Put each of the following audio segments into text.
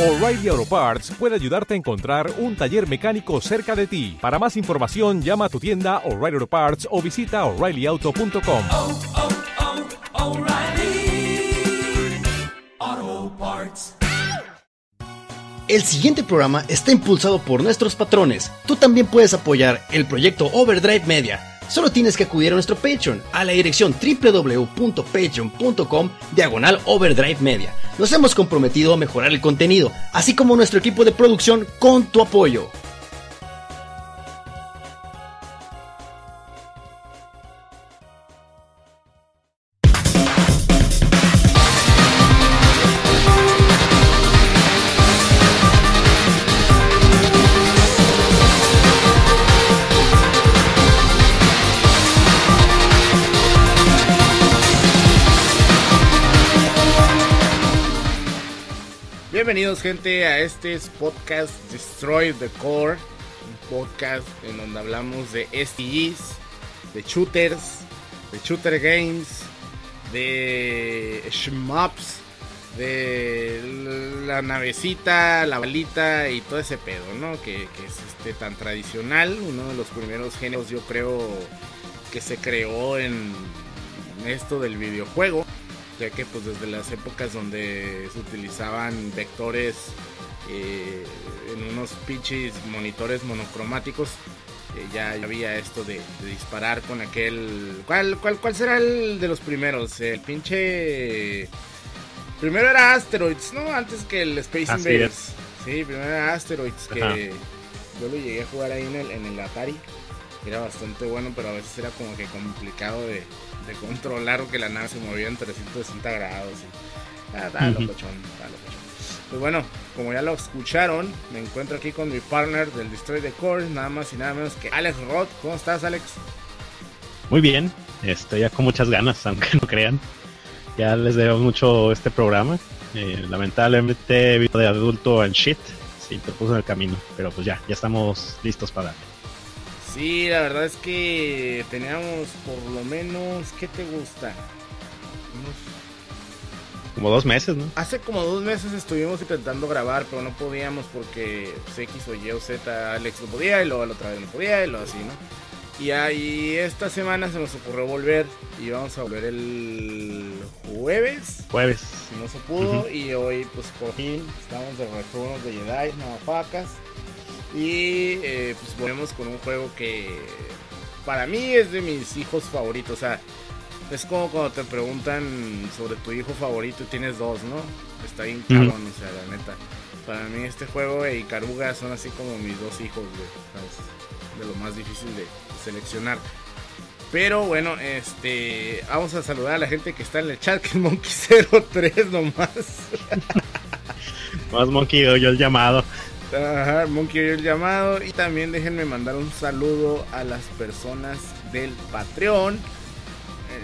O'Reilly Auto Parts puede ayudarte a encontrar un taller mecánico cerca de ti. Para más información, llama a tu tienda O'Reilly Auto Parts o visita oreillyauto.com. oh, oh, Parts. El siguiente programa está impulsado por nuestros patrones. Tú también puedes apoyar el proyecto Overdrive Media. Solo tienes que acudir a nuestro Patreon a la dirección www.patreon.com diagonal Overdrive Media. Nos hemos comprometido a mejorar el contenido, así como nuestro equipo de producción con tu apoyo. Bienvenidos gente a este podcast Destroy the Core, un podcast en donde hablamos de STGs, de shooters, de shooter games, de shmups, de la navecita, la balita y todo ese pedo, ¿no? Que, que es este tan tradicional, uno de los primeros géneros yo creo que se creó en esto del videojuego ya que pues desde las épocas donde se utilizaban vectores eh, en unos pinches monitores monocromáticos eh, ya, ya había esto de, de, disparar con aquel ¿cuál, cuál, ¿cuál será el de los primeros? el pinche primero era Asteroids ¿no? antes que el Space Así Invaders es. sí, primero era Asteroids que Ajá. yo lo llegué a jugar ahí en el, en el Atari era bastante bueno pero a veces era como que complicado de, de controlar que la nave se movía en 360 grados. Y, ah, está locochón, está locochón. Pues bueno, como ya lo escucharon, me encuentro aquí con mi partner del Destroy the Core, nada más y nada menos que Alex Roth. ¿Cómo estás, Alex? Muy bien, estoy ya con muchas ganas, aunque no crean. Ya les debo mucho este programa. Eh, lamentablemente, vida de adulto en shit, sí, te puso en el camino. Pero pues ya, ya estamos listos para darle. Sí, la verdad es que teníamos por lo menos, ¿qué te gusta? Unos Como dos meses, ¿no? Hace como dos meses estuvimos intentando grabar, pero no podíamos porque X o Y o Z, Alex no podía y luego la otra vez no podía y luego así, ¿no? Y ahí esta semana se nos ocurrió volver y vamos a volver el jueves, Jueves. si no se pudo, Ujú. y hoy pues por fin estamos de retorno de Jedi, Navafacas. Y eh, pues volvemos con un juego que para mí es de mis hijos favoritos, o sea, es como cuando te preguntan sobre tu hijo favorito y tienes dos, ¿no? Está bien cabrón, o sea, la neta. Para mí este juego y Caruga son así como mis dos hijos. ¿sabes? De lo más difícil de seleccionar. Pero bueno, este vamos a saludar a la gente que está en el chat, que es Monkey03 nomás. Más Monkey yo el llamado. Ajá, Monkey el llamado. Y también déjenme mandar un saludo a las personas del Patreon.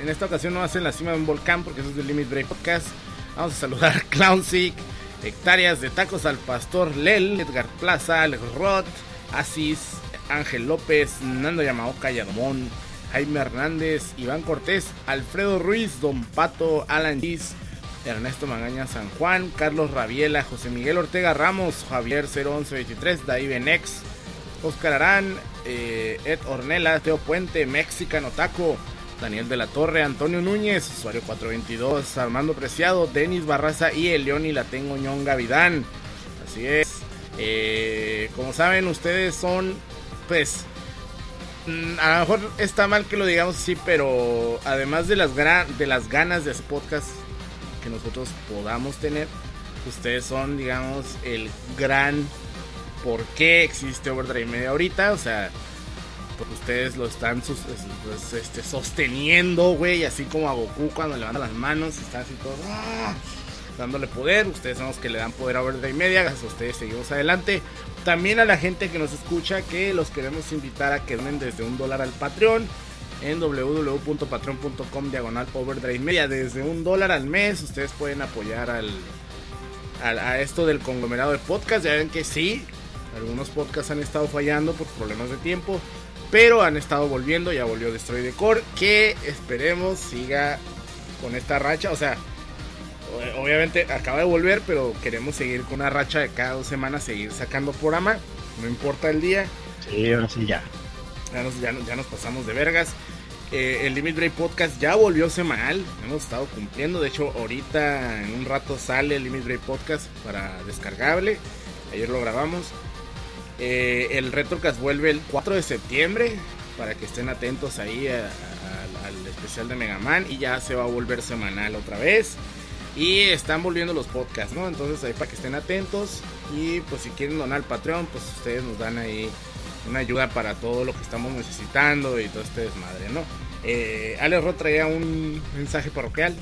En esta ocasión no hacen la cima de un volcán porque eso es del Limit Break Podcast. Vamos a saludar a Clownsick, Hectáreas de Tacos al Pastor Lel, Edgar Plaza, Alex Roth, Asis, Ángel López, Nando Yamaoka Yadomón, Jaime Hernández, Iván Cortés, Alfredo Ruiz, Don Pato, Alan Gis, Ernesto Magaña San Juan, Carlos Rabiela, José Miguel Ortega Ramos, Javier 01123, David Benex, Oscar Arán, eh, Ed Ornella, Teo Puente, Mexicano Taco, Daniel de la Torre, Antonio Núñez, usuario 422, Armando Preciado, Denis Barraza y el León y la tengo Ñón Gavidán. Así es. Eh, como saben, ustedes son, pues, mm, a lo mejor está mal que lo digamos así, pero además de las, de las ganas de ese podcast que nosotros podamos tener, ustedes son, digamos, el gran por qué existe Overdrive Media ahorita, o sea, pues ustedes lo están pues, este, sosteniendo, güey, así como a Goku cuando levanta las manos, está así todo, ¡ah! dándole poder, ustedes son los que le dan poder a Overdrive Media, gracias a ustedes seguimos adelante. También a la gente que nos escucha, que los queremos invitar a que donen desde un dólar al Patreon en www.patreon.com diagonal Overdrive Media. Desde un dólar al mes ustedes pueden apoyar al, al- a esto del conglomerado de podcast. Ya ven que sí, algunos podcasts han estado fallando por problemas de tiempo, pero han estado volviendo. Ya volvió Destroy the Core, que esperemos siga con esta racha. O sea, obviamente acaba de volver, pero queremos seguir con una racha de cada dos semanas, seguir sacando programa, no importa el día. Sí, ahora sí ya. Ya nos, ya, nos- pasamos de vergas. Eh, el Limit Break Podcast ya volvió semanal. Hemos estado cumpliendo. De hecho, ahorita en un rato sale el Limit Break Podcast para descargable. Ayer lo grabamos. Eh, el Retrocast vuelve el 4 de septiembre. Para que estén atentos ahí al especial de Mega Man. Y ya se va a volver semanal otra vez. Y están volviendo los podcasts, ¿no? Entonces ahí para que estén atentos. Y pues si quieren donar al Patreon, pues ustedes nos dan ahí una ayuda para todo lo que estamos necesitando y todo este desmadre, ¿no? Eh, Alex traía un mensaje parroquial.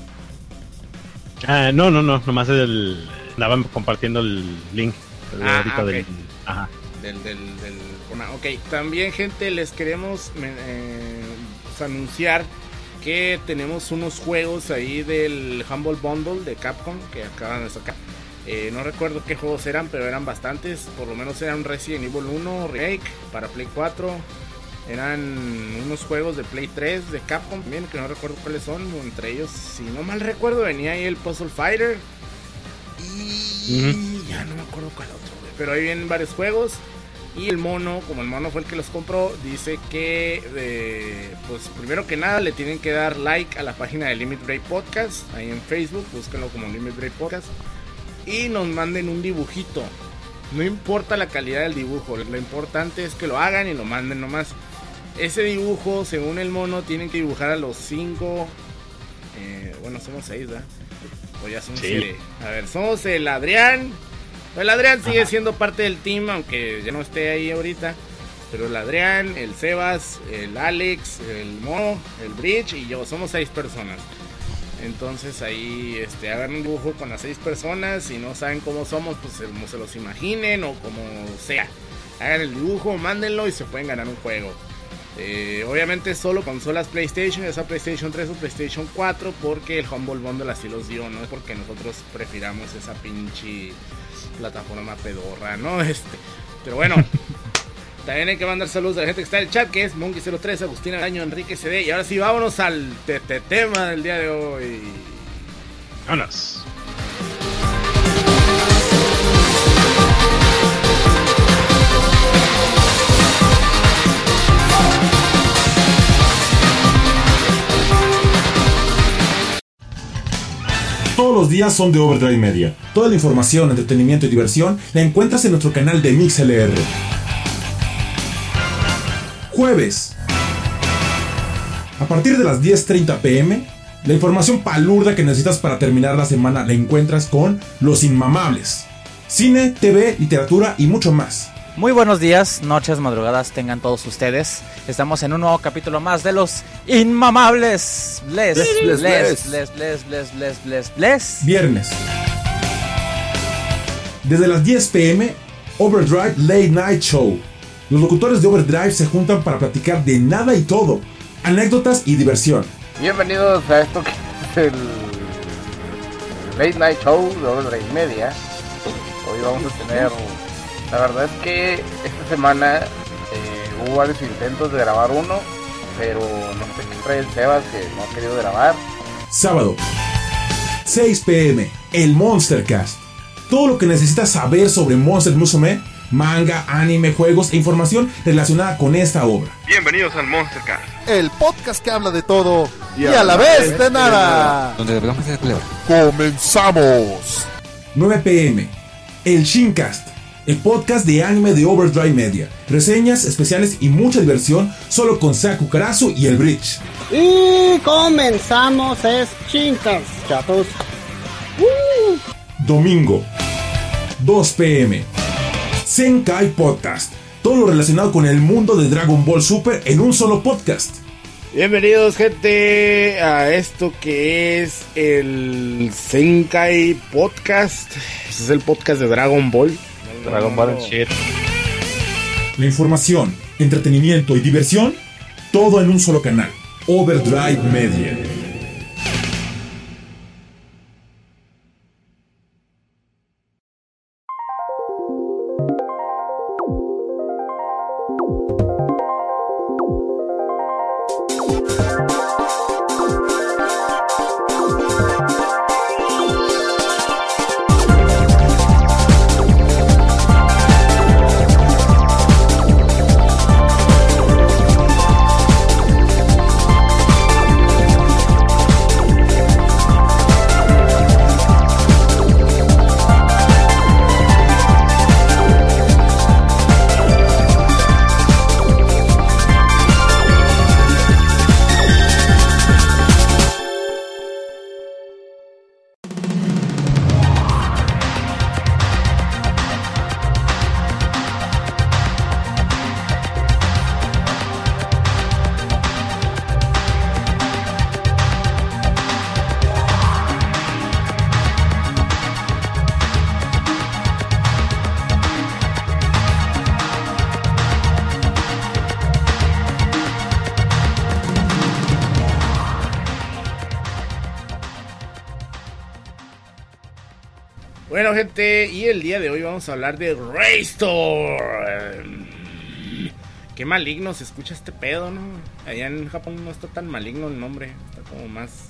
Ah, no, no, no, nomás el. Andaban compartiendo el link. el Ah, ah, ok. del- Ajá. Del, del, del- ok, también gente les queremos eh, pues, anunciar que tenemos unos juegos ahí del Humble Bundle de Capcom que acaban de sacar. Eh, no recuerdo qué juegos eran, pero eran bastantes. Por lo menos eran Resident Evil 1 Remake para Play 4. Eran unos juegos de Play 3 de Capcom también, que no recuerdo cuáles son. Entre ellos, si no mal recuerdo, venía ahí el Puzzle Fighter. Y ya no me acuerdo cuál otro, güey. Pero ahí vienen varios juegos. Y el mono, como el mono fue el que los compró, dice que, eh, pues primero que nada, le tienen que dar like a la página de Limit Break Podcast. Ahí en Facebook, búsquenlo como Limit Break Podcast. Y nos manden un dibujito. No importa la calidad del dibujo, lo importante es que lo hagan y lo manden nomás. Ese dibujo, según el mono, tienen que dibujar a los 5. bueno, somos 6, ¿verdad? O ya somos Sí. 7. A ver, somos el Adrián. El Adrián sigue siendo parte del team, aunque ya no esté ahí ahorita. Pero el Adrián, el Sebas, el Alex, el Mo, el Bridge y yo somos seis personas. Entonces ahí este, hagan un dibujo con las seis personas. Si no saben cómo somos, pues como se los imaginen o como sea. Hagan el dibujo, mándenlo y se pueden ganar un juego. Eh, obviamente solo consolas PlayStation, sea PlayStation 3 o PlayStation 4, porque el Humble Bundle así los dio, no es porque nosotros prefiramos esa pinche plataforma pedorra, ¿no? Este, pero bueno, también hay que mandar saludos a la gente que está en el chat, que es Monkey03, Agustina Daño, Enrique CD, y ahora sí, vámonos al te- te- tema del día de hoy. Vámonos. Todos los días son de Overdrive Media. Toda la información, entretenimiento y diversión la encuentras en nuestro canal de MixLR. Jueves. A partir de las 10.30 pm, la información palurda que necesitas para terminar la semana la encuentras con Los Inmamables. Cine, TV, literatura y mucho más. Muy buenos días, noches, madrugadas tengan todos ustedes. Estamos en un nuevo capítulo más de los inmamables. Bless, Bless, bless, bless, bless, bless, bless, bless, bless, bless. Viernes. Desde las 10 pm, Overdrive Late Night Show. Los locutores de Overdrive se juntan para platicar de nada y todo, anécdotas y diversión. Bienvenidos a esto que es el Late Night Show de Overdrive Media. Hoy vamos a tener. La verdad es que esta semana eh, hubo varios intentos de grabar uno, pero no sé qué trae el Sebas que no ha querido grabar. Sábado, 6 pm, el Monstercast. Todo lo que necesitas saber sobre Monster Musume, manga, anime, juegos e información relacionada con esta obra. Bienvenidos al Monstercast. El podcast que habla de todo y, a la vez de nada. Comenzamos. 9 pm, el Shincast. El podcast de anime de Overdrive Media. Reseñas, especiales y mucha diversión solo con Saku Karasu y el Bridge. Y comenzamos es chincas, chatos. Domingo, 2 pm. Senkai Podcast. Todo lo relacionado con el mundo de Dragon Ball Super en un solo podcast. Bienvenidos gente a esto que es el Senkai Podcast. Este es el podcast de Dragon Ball. Dragon Ball shit. La información, entretenimiento y diversión, todo en un solo canal. Overdrive Media. Vamos a hablar de Raystorm. Qué maligno se escucha este pedo, ¿no? Allá en Japón no está tan maligno el nombre. Está como más.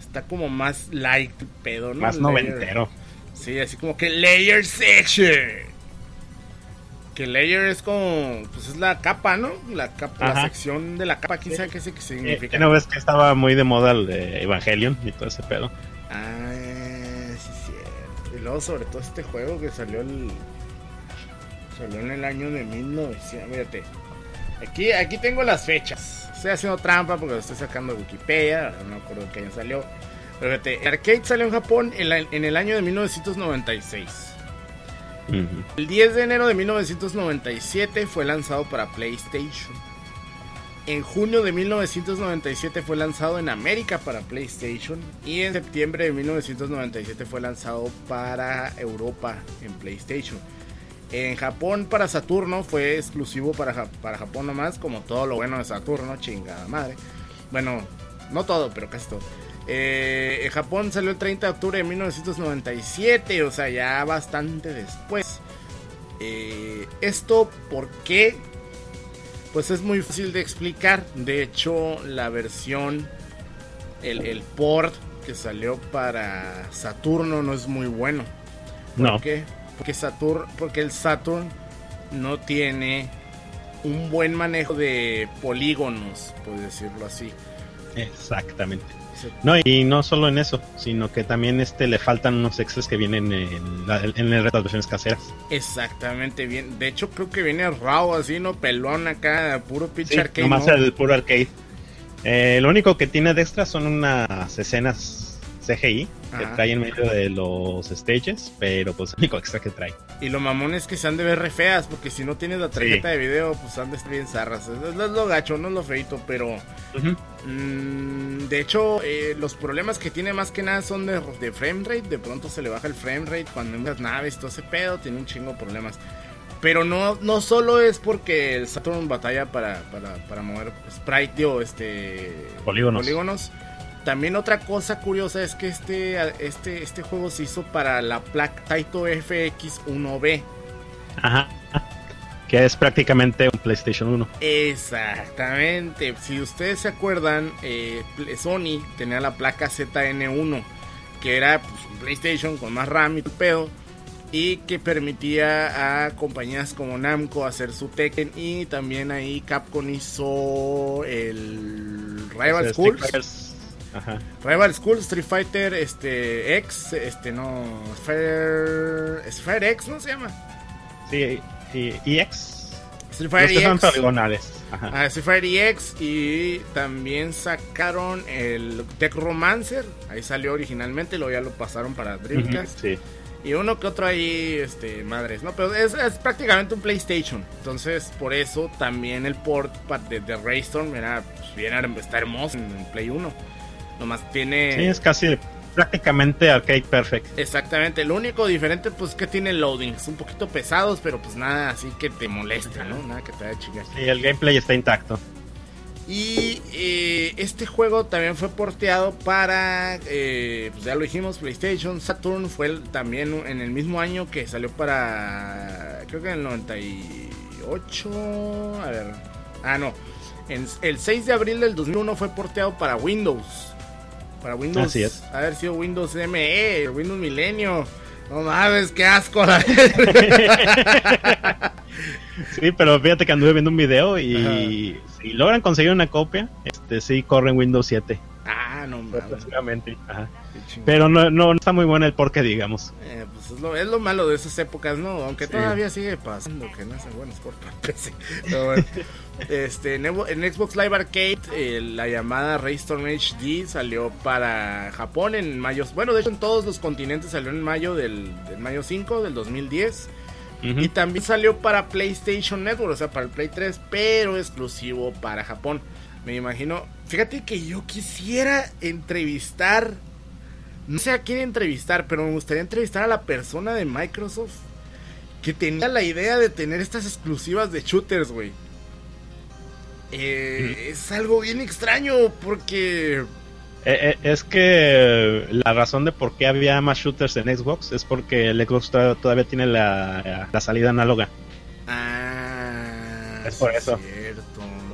Está como más light el pedo, ¿no? Más Layer. noventero. Sí, así como que Layer Section. Que layer es como. Pues es la capa, ¿no? La capa, la sección de la capa, quién sabe qué Eh, significa. ¿No ves que estaba muy de moda el de Evangelion y todo ese pedo? Ah, sobre todo, este juego que salió el. Salió en el año de 1900. Fíjate. Aquí, aquí tengo las fechas. Estoy haciendo trampa porque lo estoy sacando de Wikipedia. No me acuerdo qué año salió. Pero fíjate, el arcade salió en Japón en, la- en el año de 1996. Ujú. El 10 de enero de 1997 fue lanzado para PlayStation. En junio de 1997 fue lanzado en América para PlayStation. Y en septiembre de 1997 fue lanzado para Europa en PlayStation. En Japón para Saturno fue exclusivo para, para Japón nomás, como todo lo bueno de Saturno, chingada madre. Bueno, no todo, pero casi todo. Eh, en Japón salió el 30 de octubre de 1997, o sea, ya bastante después. Eh, Esto, ¿por qué? Pues es muy fácil de explicar. De hecho, la versión, el, el port que salió para Saturno no es muy bueno. ¿Por No. qué? Porque Saturn, porque el Saturn no tiene un buen manejo de polígonos, por decirlo así. Exactamente. No, y no solo en eso, sino que también este le faltan unos extras que vienen en, la, en las versiones caseras. Exactamente bien. De hecho, creo que viene raw así, ¿no? Pelón acá, puro pinche Sí, arcade. nomás ¿no? el puro arcade. Eh, lo único que tiene de extra son unas escenas CGI que trae en medio de los stages, pero pues el único extra que trae. Y lo mamón es que se han de ver re feas, porque si no tienes la tarjeta de video, pues han de estar bien zarras. Es, es lo gacho, no es lo feito, pero... mm, de hecho, eh, los problemas que tiene más que nada son de, de frame rate. De pronto se le baja el frame rate cuando en las naves, todo ese pedo, tiene un chingo de problemas. Pero no, no solo es porque el Saturn batalla para, para, para mover sprite, digo, este... Polígonos. polígonos. También otra cosa curiosa es que este, este, este juego se hizo para la placa Taito FX1B. Ajá. Que es prácticamente un PlayStation 1. Exactamente. Si ustedes se acuerdan, eh, Sony tenía la placa ZN1, que era pues, un PlayStation con más RAM y todo el pedo, y que permitía a compañías como Namco hacer su Tekken, y también ahí Capcom hizo el Rival Schools. Ajá. Rival School, Street Fighter, este, X, este, no, Sphere, Sphere X, ¿no se llama? Sí, y, EX. Street Fighter son EX. poligonales. Ajá. Ah, Street Fighter EX y también sacaron el Tech Romancer, ahí salió originalmente, luego ya lo pasaron para Dreamcast. Ujú, Sí. Y uno que otro ahí, este, madres, ¿no? Pero es, es prácticamente un PlayStation. Entonces, por eso también el port de, de Raystorm era, pues, bien, está hermoso en, en Play 1. Nomás tiene... Sí, es casi prácticamente arcade perfect. Exactamente, lo único diferente pues que tiene loadings, un poquito pesados, pero pues nada así que te moleste, ¿no? Nada que te haga chingar. Y el gameplay está intacto. Y eh, este juego también fue porteado para, eh, pues ya lo dijimos, PlayStation, Saturn, fue el- también en el mismo año que salió para, creo que en el 98, a ver, ah no, en, el 6 de abril del 2001 fue porteado para Windows. Para Windows, Así es. haber sido Windows ME, Windows Milenio. No mames, qué asco. la- Sí, pero fíjate que anduve viendo un video y si logran conseguir una copia, este sí corre en Windows 7. Ah, no mames. Pero no, no, no está muy bueno el porque, digamos. Eh, pues es lo, es lo malo de esas épocas, ¿no? Aunque Sí. todavía sigue pasando que no hacen buenos por PC. Pero bueno. este, en, Evo- en Xbox Live Arcade, eh, la llamada Raystorm HD salió para Japón en mayo. Bueno, de hecho, en todos los continentes salió en mayo del, del mayo 5 del 2010. Ujú. Y también salió para PlayStation Network, o sea, para el Play 3, pero exclusivo para Japón. Me imagino. Fíjate que yo quisiera entrevistar. No sé a quién entrevistar, pero me gustaría entrevistar a la persona de Microsoft que tenía la idea de tener estas exclusivas de shooters, güey. Eh, Es algo bien extraño porque Eh, eh, es que la razón de por qué había más shooters en Xbox es porque el Xbox to- todavía tiene la, la salida análoga. Ah, Es por eso.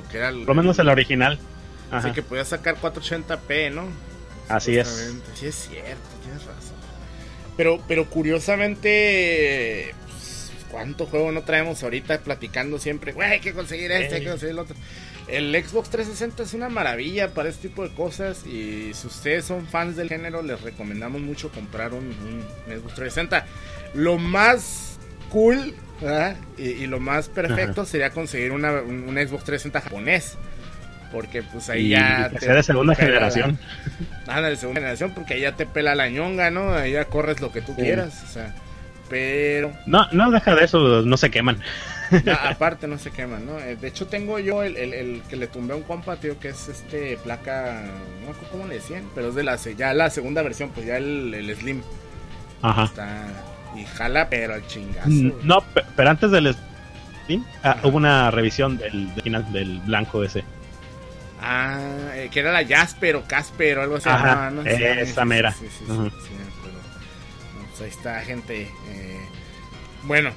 Lo que era el- Por lo menos el original. Así Ajá. que podía sacar 480p, ¿no? Así es. Sí, es cierto, tienes razón. Pero, pero curiosamente, pues, ¿cuánto juego no traemos ahorita platicando siempre? Güey, hay que conseguir este, hay que conseguir el otro. El Xbox 360 es una maravilla para este tipo de cosas. Y si ustedes son fans del género, les recomendamos mucho comprar un, un Xbox 360. Lo más cool ¿verdad? Y, y lo más perfecto sería conseguir una, un, un Xbox 360 japonés. Porque pues ahí Y ya... que te sea de segunda la- generación. Ah, de segunda generación, porque ahí ya te pela la ñonga, ¿no? Ahí ya corres lo que tú Sí. quieras, o sea. Pero, No, no deja de eso, no se queman. aparte no se queman, ¿no? Eh, De hecho, tengo yo el, el- el que le tumbé a un compa, tío, que es este placa, no acuerdo cómo le decían, pero es de la, ya la segunda versión, pues ya el, el Slim. Ajá. Está, y jala, pero al chingazo. Mm. No, pe- pero antes del ah, hubo una revisión del, del final del blanco ese. Ah, eh, que era la Jasper o Casper o algo así. Ajá, llamaba, ¿no? esa mera. Sí, sí, me acuerdo. No, pues ahí está, gente. eh, bueno,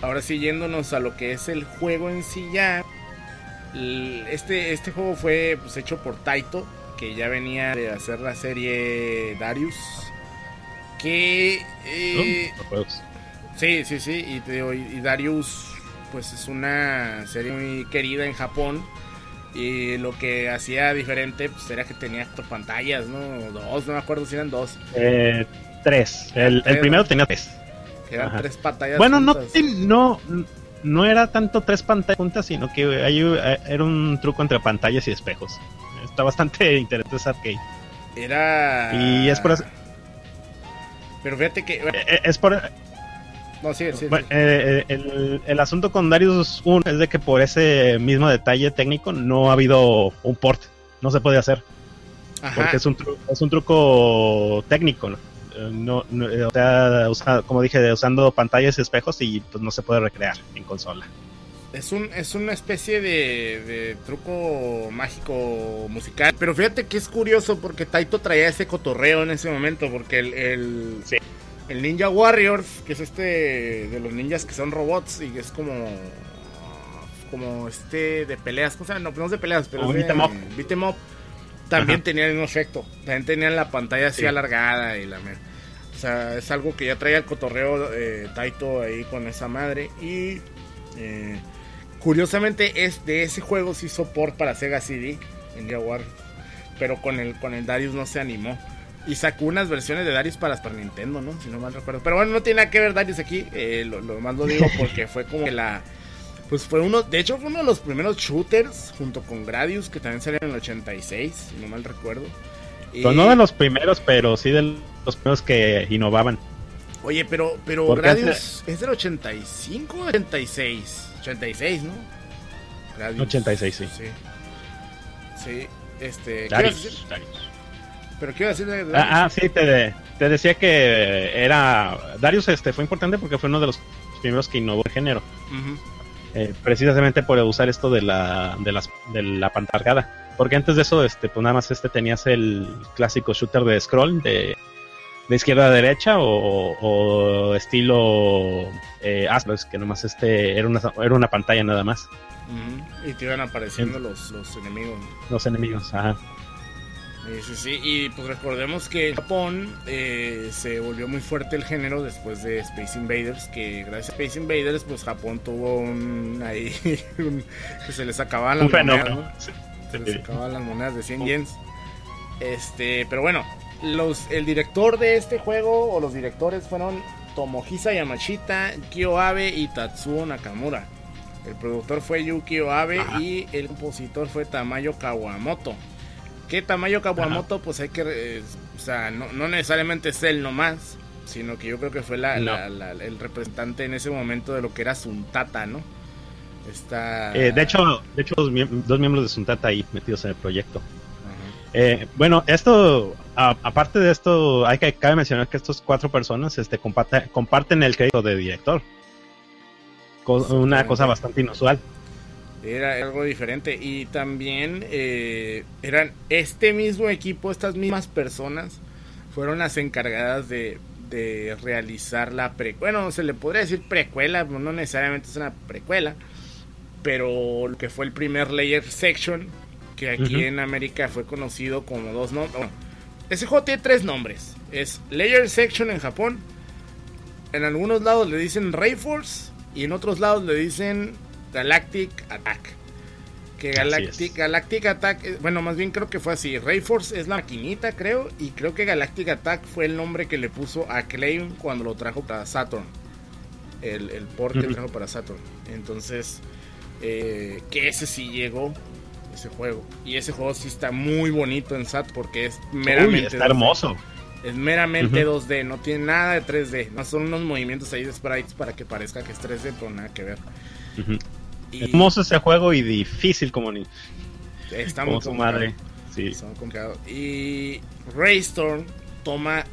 ahora sí yéndonos a lo que es el juego en sí ya. Este, este juego fue pues, hecho por Taito, que ya venía de hacer la serie Darius. Que... eh, ¿no? Sí, sí, sí. Y, te digo, y- y Darius, pues es una serie muy querida en Japón. Y lo que hacía diferente, pues era que tenía cuatro pantallas, ¿no? Dos, no me acuerdo si eran dos. Eh, tres. El, Tres, el primero ¿no? tenía tres. Que eran Ajá. tres pantallas. Bueno, no, juntas. ti- no, no era tanto tres pantallas juntas, sino que hay- eh, era un truco entre pantallas y espejos. Está bastante interesante ese arcade. Era. Y es por eso- Pero fíjate que. Eh, Es por, No, sí, sí. Bueno, eh, eh, el, el asunto con Darius 1 es de que por ese mismo detalle técnico no ha habido un port. No se puede hacer. Ajá. Porque es un, es un truco técnico. ¿no? Eh, No, no, o sea, usa- como dije, usando pantallas y espejos y pues no se puede recrear en consola. Es, un, es una especie de, de truco mágico musical. Pero fíjate que es curioso porque Taito traía ese cotorreo en ese momento. Porque el, el, el Ninja Warriors, que es este de los ninjas que son robots y que es como. Como este de peleas. ¿Cómo se llama? No, no es de peleas, pero beat 'em up. beat 'em up. También Ajá. tenía el mismo efecto. También tenían la pantalla así Sí. alargada y la. O sea, es algo que ya traía el cotorreo eh, Taito ahí con esa madre. Y. eh, Curiosamente es de ese juego se hizo port para Sega CD en Jaguar, pero con el con el Darius no se animó y sacó unas versiones de Darius para para Nintendo, ¿no? Si no mal recuerdo. Pero bueno, no tiene nada que ver Darius aquí, eh, lo, lo más lo digo porque fue como que la pues fue uno, de hecho fue uno de los primeros shooters junto con Gradius que también salió en el 86, si no mal recuerdo. Y- Pues no de los primeros, pero sí de los primeros que innovaban. Oye, pero pero Gradius es del 85 o 86, 86, ¿no? Gradius. 86, sí. Sí. Sí, este. ¿qué Darius, decir? Darius. ¿Pero a decir de Darius? Ah, ah, sí, te, te decía que era. Darius este, fue importante porque fue uno de los primeros que innovó el género. Eh, precisamente por usar esto de la, de las, de la pantalla cargada. Porque antes de eso, este, pues nada más este tenías el clásico shooter de scroll de, de izquierda a derecha o, o estilo eh, Atlas, que nomás este era una, era una pantalla nada más. Y te iban apareciendo los, los enemigos. Los enemigos, ajá. Sí, sí. Y pues recordemos que en Japón eh, se volvió muy fuerte el género después de Space Invaders. Que gracias a Space Invaders, pues Japón tuvo un. ahí. un- que se les acababan las Un monedas, ¿no? Se les acababan las monedas de 100 yens. Este, pero bueno, los, el director de este juego, o los directores fueron Tomohisa Yamashita, Kyo Abe y Tatsuo Nakamura. El productor fue Yukio Abe y el compositor fue Tamayo Kawamoto. Que Tamayo Kawamoto, pues hay que. eh, o sea, no, no necesariamente es él nomás, sino que yo creo que fue la, No. la- la- el representante en ese momento de lo que era Suntata, ¿no? Está. Eh, de hecho, de hecho dos miembros de Suntata ahí metidos en el proyecto. Eh, bueno, esto, a- aparte de esto, hay que cabe mencionar que estos cuatro personas este, comparte- comparten el crédito de director. Co- una cosa bastante inusual. Era algo diferente. Y también eh, eran este mismo equipo, estas mismas personas, fueron las encargadas de, de realizar la pre... Bueno, se le podría decir precuela, no necesariamente es una precuela, pero lo que fue el primer Layer Section, que aquí en América fue conocido como dos nombres. Bueno, ese juego tiene tres nombres. Es Layer Section en Japón. En algunos lados le dicen Rayforce y en otros lados le dicen Galactic Attack. Que Galactic, Attack, eh, bueno, más bien creo que fue así. Rayforce es la maquinita, creo, y creo que Galactic Attack fue el nombre que le puso a Claim cuando lo trajo para Saturn. El, el port que trajo para Saturn. Entonces, eh, que ese sí llegó, ese juego. Y ese juego sí está muy bonito en SAT porque es meramente. Uy, está 2D. hermoso. Es meramente Ujú. 2D, no tiene nada de 3D. No son unos movimientos ahí de sprites para que parezca que es 3D, pero nada que ver. Y Hermoso ese juego y difícil como ni está como muy su madre. Sí. Está muy complicado. Y Raystorm toma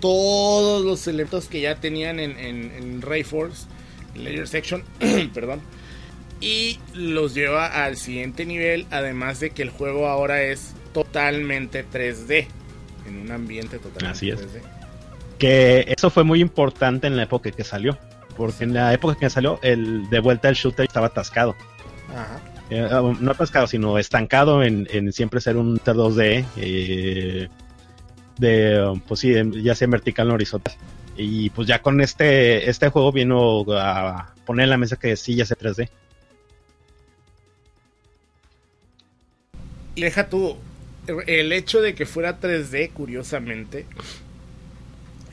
todos los elementos que ya tenían en, en, en Rayforce, en Layer Section, perdón, y los lleva al siguiente nivel, además de que el juego ahora es totalmente 3D, en un ambiente totalmente Así es. 3D. Que eso fue muy importante en la época que salió. Porque en la época que salió, el de vuelta el shooter estaba atascado. Ajá. Eh, no atascado, sino estancado en, en siempre ser un shooter 2D. eh, de, pues sí, ya sea en vertical o horizontal. Y pues ya con este, este juego vino a poner en la mesa que sí, ya sea 3D. Y deja tú, el hecho de que fuera 3D, curiosamente,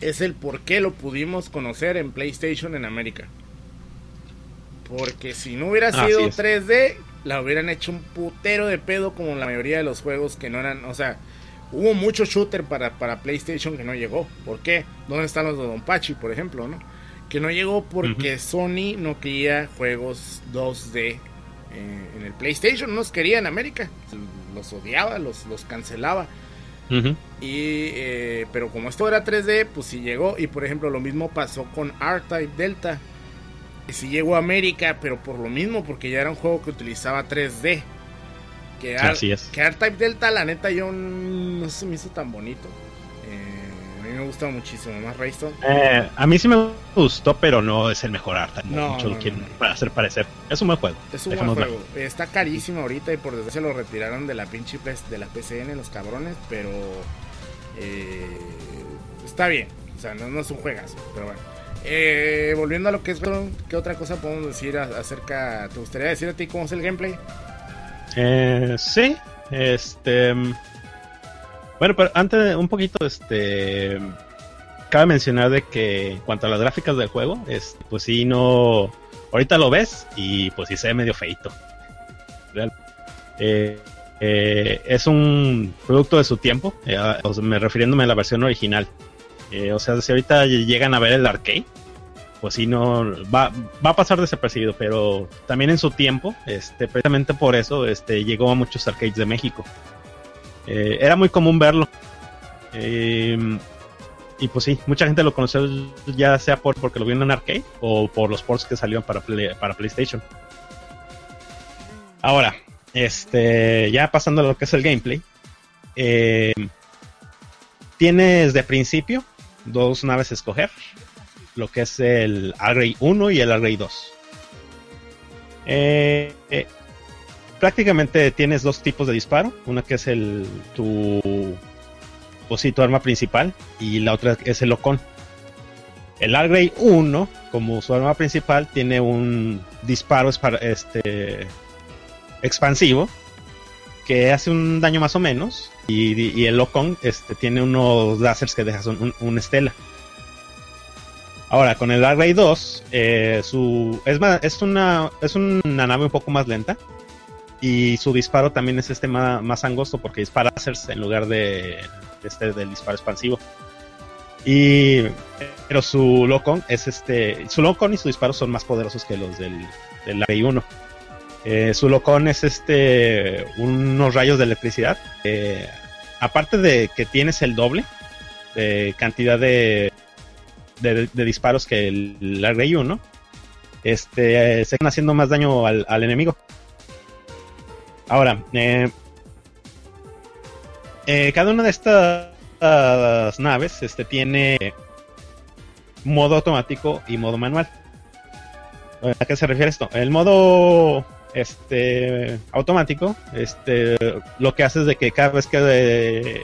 es el por qué lo pudimos conocer en PlayStation en América. Porque si no hubiera Así sido es. 3D, la hubieran hecho un putero de pedo como la mayoría de los juegos que no eran, o sea, hubo mucho shooter para, para PlayStation que no llegó. ¿Por qué? ¿Dónde están los de Don Pachi, por ejemplo, no? Que no llegó porque Sony no quería juegos 2D eh, en el PlayStation, no los quería en América. Los odiaba, los, los cancelaba. Y, eh, pero como esto era 3D, pues sí llegó. Y por ejemplo, lo mismo pasó con R-Type Delta. Que sí llegó a América, pero por lo mismo, porque ya era un juego que utilizaba 3D. Que, R- Así es. que R-Type Delta, la neta, yo no se me hizo tan bonito. Mí me gusta muchísimo más Raystone. Eh, a mí sí me gustó, pero no es el mejor arte. No, no, lo quieren no, no. para hacer parecer. Es un buen juego. Es un buen juego. Está carísimo ahorita y por desgracia lo retiraron de la pinche de la PCN los cabrones, pero eh, está bien. O sea, no, no es un juegazo, pero bueno. Eh, volviendo a lo que es ¿qué otra cosa podemos decir acerca? ¿Te gustaría decir a ti cómo es el gameplay? Eh, sí, este. Bueno, pero antes, un poquito, este. Cabe mencionar de que en cuanto a las gráficas del juego, es, pues sí, no. Ahorita lo ves y pues sí se ve medio feito. Eh, eh, es un producto de su tiempo, eh, me refiriéndome a la versión original. Eh, o sea, si ahorita llegan a ver el arcade, pues sí, no va, va a pasar desapercibido, pero también en su tiempo, este, precisamente por eso, este, llegó a muchos arcades de México. Eh, era muy común verlo. Eh, y pues sí, mucha gente lo conoció ya sea por porque lo vio en un arcade o por los ports que salieron para, para PlayStation. Ahora, este, ya pasando a lo que es el gameplay, eh, tienes de principio dos naves a escoger, lo que es el Array 1 y el Array 2. Eh, eh, prácticamente tienes dos tipos de disparo, una que es el tu pues tu arma principal y la otra es el Ocon. El Array 1, como su arma principal, tiene un disparo este, expansivo que hace un daño más o menos y, el Ocon este, tiene unos láseres que dejan un, estela. Ahora, con el Array 2, eh, su, es, más, es, una, es una nave un poco más lenta. Y su disparo también es este más, angosto porque dispara láseres en lugar de, este del disparo expansivo. Y pero su Locon es este. Su Locon y su disparo son más poderosos que los del, del Array 1. Eh, su Locon es este. unos rayos de electricidad. Aparte de que tienes el doble de cantidad de, de, disparos que el, el Array 1, este, eh, se están haciendo más daño al enemigo. Ahora, eh, eh, cada una de estas naves este, tiene modo automático y modo manual. ¿A qué se refiere esto? El modo este automático, este lo que hace es de que cada vez que eh,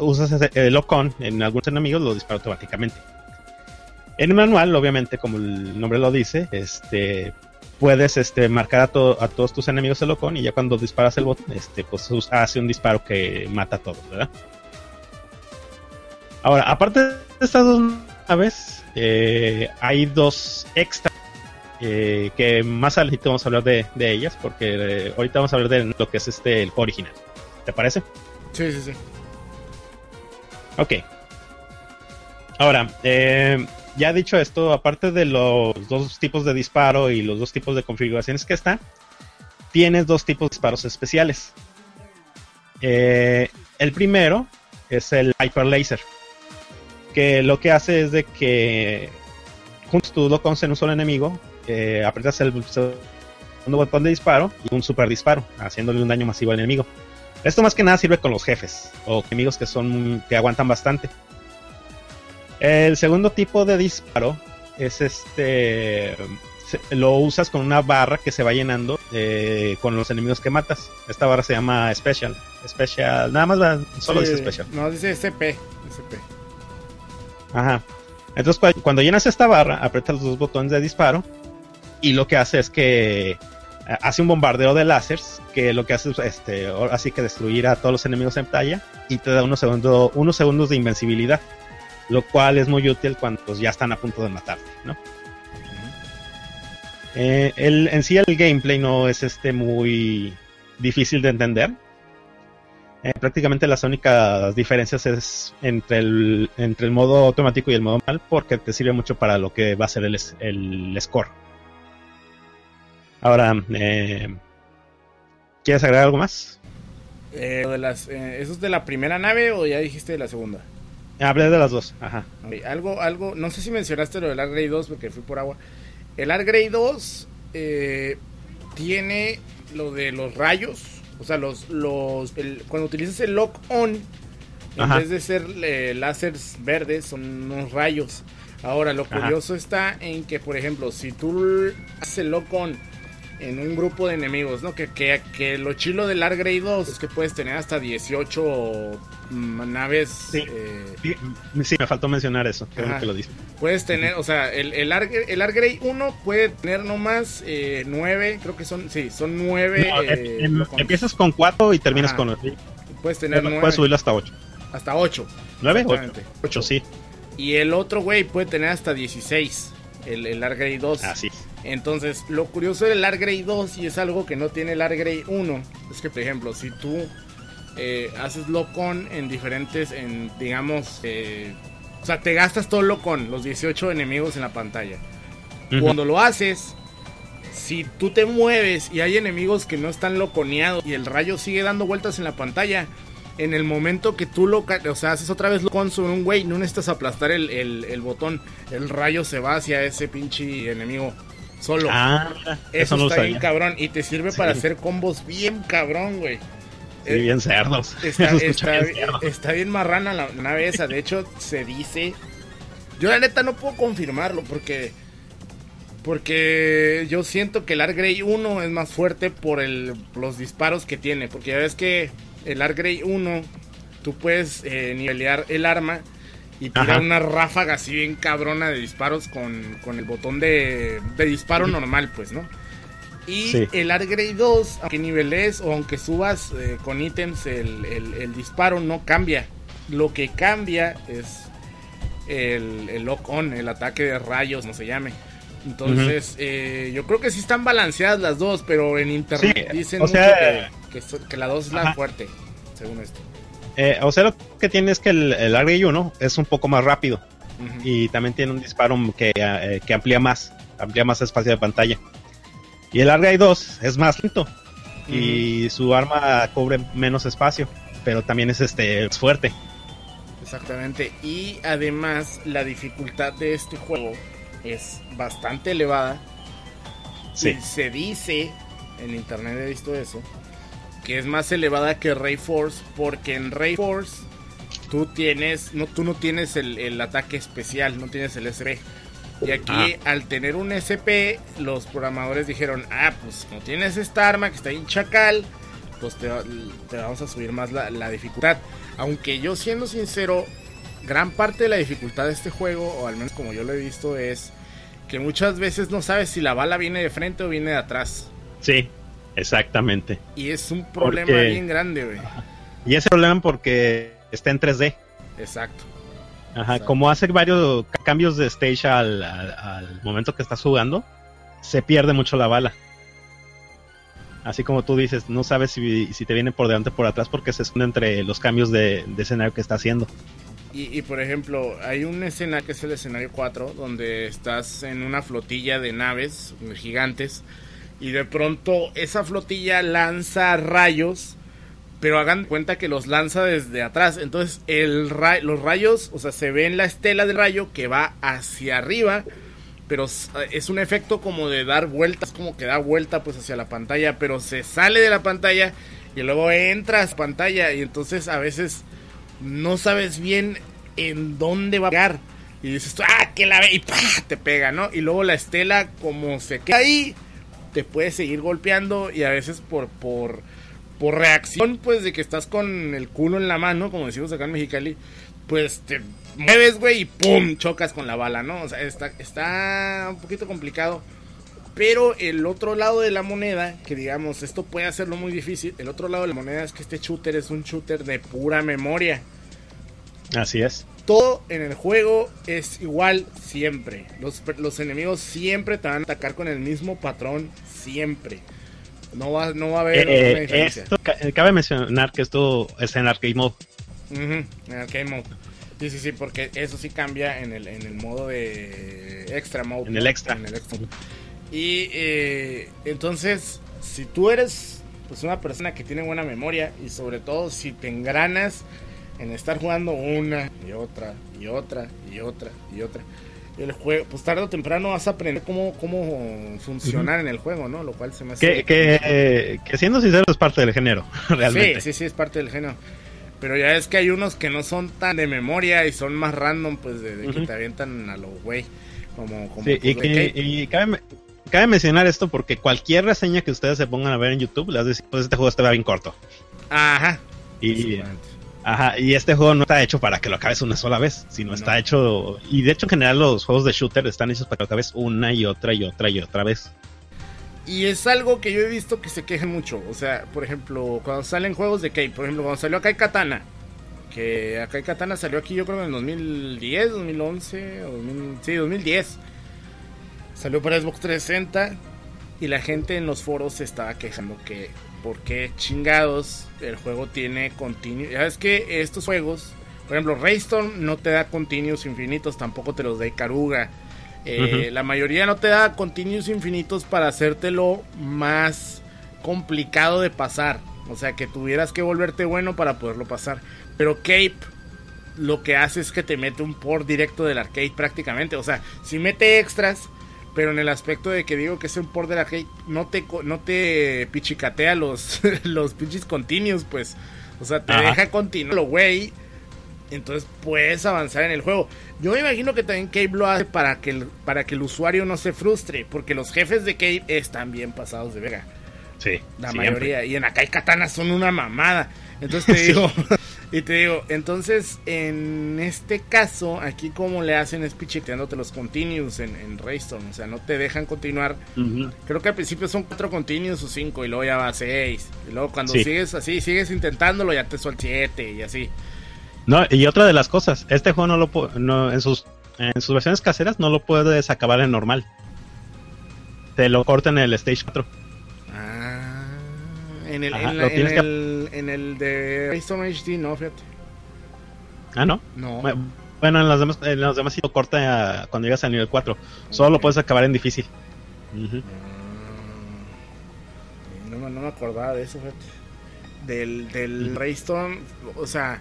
usas el lock-on en algunos enemigos lo dispara automáticamente. En el manual, obviamente, como el nombre lo dice, este puedes este marcar a, to- a todos tus enemigos el lock-on y ya cuando disparas el botón, este pues hace un disparo que mata a todos, ¿verdad? Ahora, aparte de estas dos naves, eh, hay dos extra eh, que más adelante vamos a hablar de, de ellas, porque eh, ahorita vamos a hablar de lo que es este el original. ¿Te parece? Sí, sí, sí. Ok. Ahora, eh, ya dicho esto, aparte de los dos tipos de disparo y los dos tipos de configuraciones que están, tienes dos tipos de disparos especiales. Eh, el primero es el Hyper Laser, que lo que hace es de que juntos tus locons en un solo enemigo, eh, aprietas el segundo botón de disparo y un super disparo, haciéndole un daño masivo al enemigo. Esto más que nada sirve con los jefes o enemigos que son que aguantan bastante. El segundo tipo de disparo es este lo usas con una barra que se va llenando eh, con los enemigos que matas. Esta barra se llama Special. Special, nada más va- solo Sí, dice Special. No, dice SP. SP. Ajá. Entonces cu- cuando llenas esta barra, aprietas los dos botones de disparo y lo que hace es que eh, hace un bombardeo de láseres que lo que hace es este, ahora sí que destruir a todos los enemigos en pantalla y te da unos, segundo- unos segundos de invencibilidad, lo cual es muy útil cuando pues, ya están a punto de matarte, ¿no? Eh, el, en sí el gameplay no es este muy difícil de entender. Eh, prácticamente las únicas diferencias es entre el, entre el modo automático y el modo mal porque te sirve mucho para lo que va a ser el, el score. Ahora, eh, ¿quieres agregar algo más? De las, ¿Eso es de la primera nave o ya dijiste de la segunda? Hablé de las dos, ajá. Algo, algo, no sé si mencionaste lo del Argrey 2 porque fui por agua. El Argrey 2 eh, tiene lo de los rayos, o sea, los, los, el- cuando utilizas el lock on, en vez de ser eh, láseres verdes, son unos rayos. Ahora, lo Ajá. curioso está en que, por ejemplo, si tú haces el lock on en un grupo de enemigos, ¿no? Que, que, que lo chilo del Argrey 2 es que puedes tener hasta 18 mm, naves. Sí. eh, Sí, me faltó mencionar eso, Ajá. que lo dices. Puedes tener, o sea, el, el, Arg- el Argrey 1 puede tener nomás eh, 9, creo que son, sí, son 9. No, em- em- empiezas con 4 y terminas Ajá. con Puedes tener 9. Puedes subirlo hasta 8. Hasta 8. ¿9? Exactamente. 8, sí. Y el otro, güey, puede tener hasta 16. El, el Argrey 2. Así. Entonces, lo curioso del Argrey 2, y es algo que no tiene el Argrey 1, es que, por ejemplo, si tú eh, haces lock-on en diferentes, en, digamos, eh, o sea, te gastas todo lock-on, los 18 enemigos en la pantalla. Cuando lo haces, si tú te mueves y hay enemigos que no están loconeados y el rayo sigue dando vueltas en la pantalla, en el momento que tú lo, o sea, haces otra vez locon sobre un güey, no necesitas aplastar el, el- el botón, el rayo se va hacia ese pinche enemigo solo. Ah, Eso, eso no lo está bien cabrón y te sirve Sí. para hacer combos bien cabrón, güey. Sí, bien cerdos. Está, está bien bien, cerdo. está bien marrana la nave esa. De hecho, se dice. Yo la neta no puedo confirmarlo porque. Porque yo siento que el Argrey 1 es más fuerte por el, los disparos que tiene. Porque ya ves que el Argrey 1 tú puedes eh, nivelear el arma y tirar Ajá. una ráfaga así bien cabrona de disparos con, con el botón de, de disparo normal, pues, ¿no? Y Sí. el Argrey 2, aunque niveles o aunque subas eh, con ítems, el, el- el disparo no cambia. Lo que cambia es el, el lock-on, el ataque de rayos, no se llame. Entonces, eh, yo creo que sí están balanceadas las dos, pero en internet Sí, dicen o mucho que, que que la 2 es la Ajá. fuerte, según esto. Eh, o sea, lo que tiene es que el, el Argrey 1 es un poco más rápido y también tiene un disparo que, eh, que amplía más, amplía más espacio de pantalla. Y el Argrey 2 es más lento y su arma cubre menos espacio, pero también es este es fuerte. Exactamente. Y además, la dificultad de este juego es bastante elevada. Sí. Y se dice, en internet he visto eso, que es más elevada que Ray Force, porque en Ray Force tú tienes, no, tú no tienes el, el ataque especial, no tienes el SP. Y aquí, al tener un SP, los programadores dijeron, ah, pues como tienes esta arma que está en chacal, pues te, te vamos a subir más la, la dificultad. Aunque yo siendo sincero, gran parte de la dificultad de este juego, o al menos como yo lo he visto, es que muchas veces no sabes si la bala viene de frente o viene de atrás. Sí, exactamente. Y es un problema Porque- bien grande, güey. Y ese problema porque está en 3D. Exacto. Ajá, Exacto. como hace varios ca- cambios de stage al, al- al momento que estás jugando, se pierde mucho la bala. Así como tú dices, no sabes si, si te viene por delante o por atrás porque se esconde entre los cambios de, de escenario que está haciendo. Y, y, por ejemplo, hay un escenario que es el escenario 4, donde estás en una flotilla de naves gigantes y de pronto esa flotilla lanza rayos, pero hagan cuenta que los lanza desde atrás. Entonces el los rayos, o sea, se ve en la estela del rayo que va hacia arriba, pero s- es un efecto como de dar vueltas, como que da vuelta pues hacia la pantalla, pero se sale de la pantalla y luego entra a la pantalla y entonces a veces no sabes bien en dónde va a pegar. Y dices, ah, que la ve, y te pega, ¿no? Y luego la estela, como se queda ahí, te puede seguir golpeando y a veces por, por, por reacción, pues de que estás con el culo en la mano, como decimos acá en Mexicali, pues te mueves, güey, y ¡pum! chocas con la bala, ¿no? O sea, está, está un poquito complicado. Pero el otro lado de la moneda, que digamos, esto puede hacerlo muy difícil, el otro lado de la moneda es que este shooter es un shooter de pura memoria. Así es. Todo en el juego es igual siempre. Los, los enemigos siempre te van a atacar con el mismo patrón, siempre. No va, no va a haber Eh, una diferencia. esto ca- cabe mencionar que esto es en arcade mode. En arcade mode. Sí, sí, sí, porque eso sí cambia en el, en el modo de extra mode. En el extra. En el extra. Y eh, entonces, si tú eres pues una persona que tiene buena memoria y sobre todo si te engranas en estar jugando una y otra y otra y otra y otra, el juego, pues tarde o temprano vas a aprender cómo, cómo funcionar en el juego, ¿no? Lo cual se me hace... Que, que, que siendo sincero es parte del género, realmente. Sí, sí, sí, es parte del género. Pero ya es que hay unos que no son tan de memoria y son más random, pues de, de que te avientan a lo güey. Como, como Sí, y, pues, que- y cabe, cabe mencionar esto porque cualquier reseña que ustedes se pongan a ver en YouTube, les decir, pues este juego está bien corto. Ajá. Y. ajá, y este juego no está hecho para que lo acabes una sola vez, sino No. está hecho... Y de hecho en general los juegos de shooter están hechos para que lo acabes una y otra y otra y otra vez. Y es algo que yo he visto que se quejan mucho. O sea, por ejemplo, cuando salen juegos de Kate, por ejemplo, cuando salió Akai Katana, que Akai Katana salió aquí yo creo en el 2010, 2011, o 2000 sí, 2010. Salió para Xbox 360 y la gente en los foros se estaba quejando que por qué chingados el juego tiene continuo. Ya es que estos juegos, por ejemplo, Raystorm no te da continuos infinitos, tampoco te los da Ikaruga. Eh. La mayoría no te da continuos infinitos para hacértelo más complicado de pasar. O sea, que tuvieras que volverte bueno para poderlo pasar. Pero Cape lo que hace es que te mete un port directo del arcade prácticamente. O sea, si mete extras, pero en el aspecto de que digo que es un port del arcade, no te, no te pichicatea los, los pinches continuos, pues. O sea, te Ajá. deja continuarlo, güey. Entonces puedes avanzar en el juego. Yo me imagino que también Cape lo hace para que el, para que el usuario no se frustre. Porque los jefes de Cape están bien pasados de vega. Sí, La siempre. mayoría. Y en Akai Katana son una mamada. Entonces te digo. Y te digo, entonces en este caso, aquí como le hacen es picheteándote los continues en, en Raystorm. O sea, no te dejan continuar. Creo que al principio son cuatro continues o cinco y luego ya va a seis. Y luego cuando Sí. sigues así, sigues intentándolo, ya te suelta siete y así. No, y otra de las cosas, este juego no lo no, en sus en sus versiones caseras no lo puedes acabar en normal. Te lo cortan en el Stage 4. En el, Ajá, en, la- lo en tienes que- el, en el de Raystorm HD, no, fíjate. Ah, ¿no? No. Bueno, en los demás, en los demás sí lo corta eh, cuando llegas al nivel 4. Solo lo puedes acabar en difícil. Ujú. Mm, No, me- no me acordaba de eso, fíjate. Del, del Raystorm, o sea,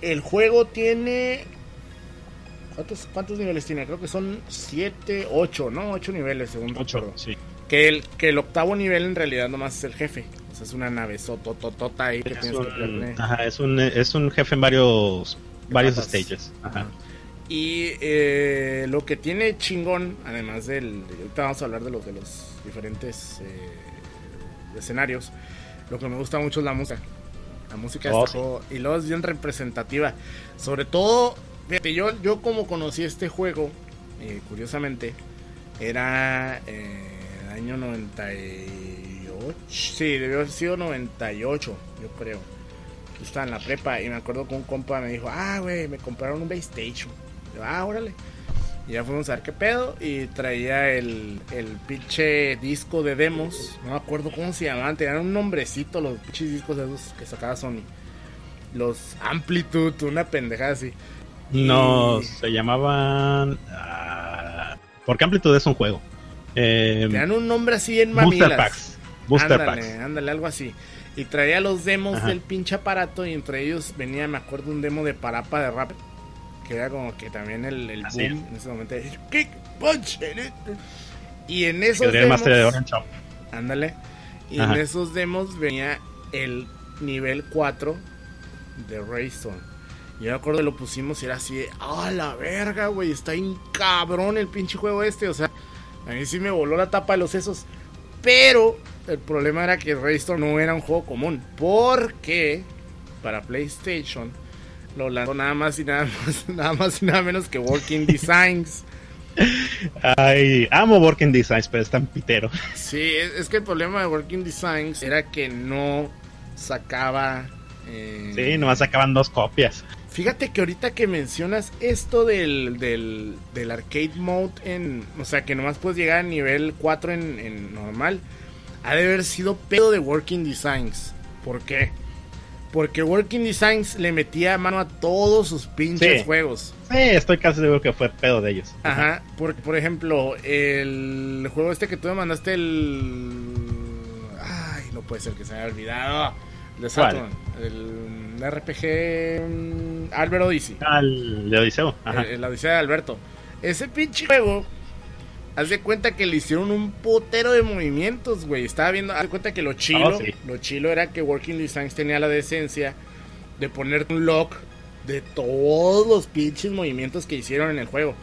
el juego tiene... ¿Cuántos, ¿Cuántos niveles tiene? Creo que son 7, 8, ¿no? 8 niveles, según Ocho, recuerdo. sí. Que el, que el octavo nivel en realidad nomás es el jefe. Sea, es una nave sotototota ahí que Es tienes que un, pelearle. ajá, es un es un jefe en varios varios stages. Ajá. Y eh, lo que tiene chingón, además del. Ahorita vamos a hablar de los, de los diferentes eh, escenarios. Lo que me gusta mucho es la música. La música Oh, juego. Y luego es bien representativa. Sobre todo, fíjate, yo, yo como conocí este juego, eh, curiosamente, era eh, el año 98. Sí, debió haber sido 98, yo creo. Yo estaba en la prepa y me acuerdo que un compa me dijo, ah, güey, me compraron un PlayStation. Yo, ah, órale. Y ya fuimos a ver qué pedo. Y traía el, el pinche disco de demos. No me acuerdo cómo se llamaban. Tenían un nombrecito los pinches discos de esos que sacaba Sony. Los Amplitude, una pendejada así. No, Y se llamaban ah, porque Amplitude es un juego. Eh, Tenían un nombre así en Booster mamilas. Packs. Booster ándale, Packs. ándale, algo así. Y traía los demos Ajá. del pinche aparato. Y entre ellos venía, me acuerdo, un demo de Parapa de Rap. Que era como que también el, el boom en ese momento. Kick, punch. Y en esos demos. Master de. Ándale. Y Ajá. en esos demos venía el nivel 4 de Raystone. Y yo me acuerdo que lo pusimos y era así de, ¡ah, la verga, güey! Está bien cabrón el pinche juego este. O sea, a mí sí me voló la tapa de los sesos. Pero el problema era que Raystone no era un juego común. Porque para PlayStation lo lanzó nada más y nada más, nada más y nada menos que Working Designs. Ay, amo Working Designs, pero es tan pitero. Sí, es, es que el problema de Working Designs era que no sacaba. eh, Sí, nomás sacaban dos copias. Fíjate que ahorita que mencionas esto del, del, del arcade mode en. O sea, que nomás puedes llegar a nivel 4 en, en normal. Ha de haber sido pedo de Working Designs. ¿Por qué? Porque Working Designs le metía mano a todos sus pinches Sí. juegos. Sí, estoy casi seguro que fue pedo de ellos. Ajá, porque por ejemplo, el juego este que tú me mandaste, el. Ay, no puede ser que se haya olvidado. De Saturn, el RPG mm, Albert Odyssey. Al de Odiseo. Ajá. El, el Odisea de Alberto. Ese pinche juego, haz de cuenta que le hicieron un putero de movimientos, güey. Estaba viendo, haz de cuenta que lo chilo, Oh, sí. lo chilo era que Working Designs tenía la decencia de ponerte un lock de todos los pinches movimientos que hicieron en el juego.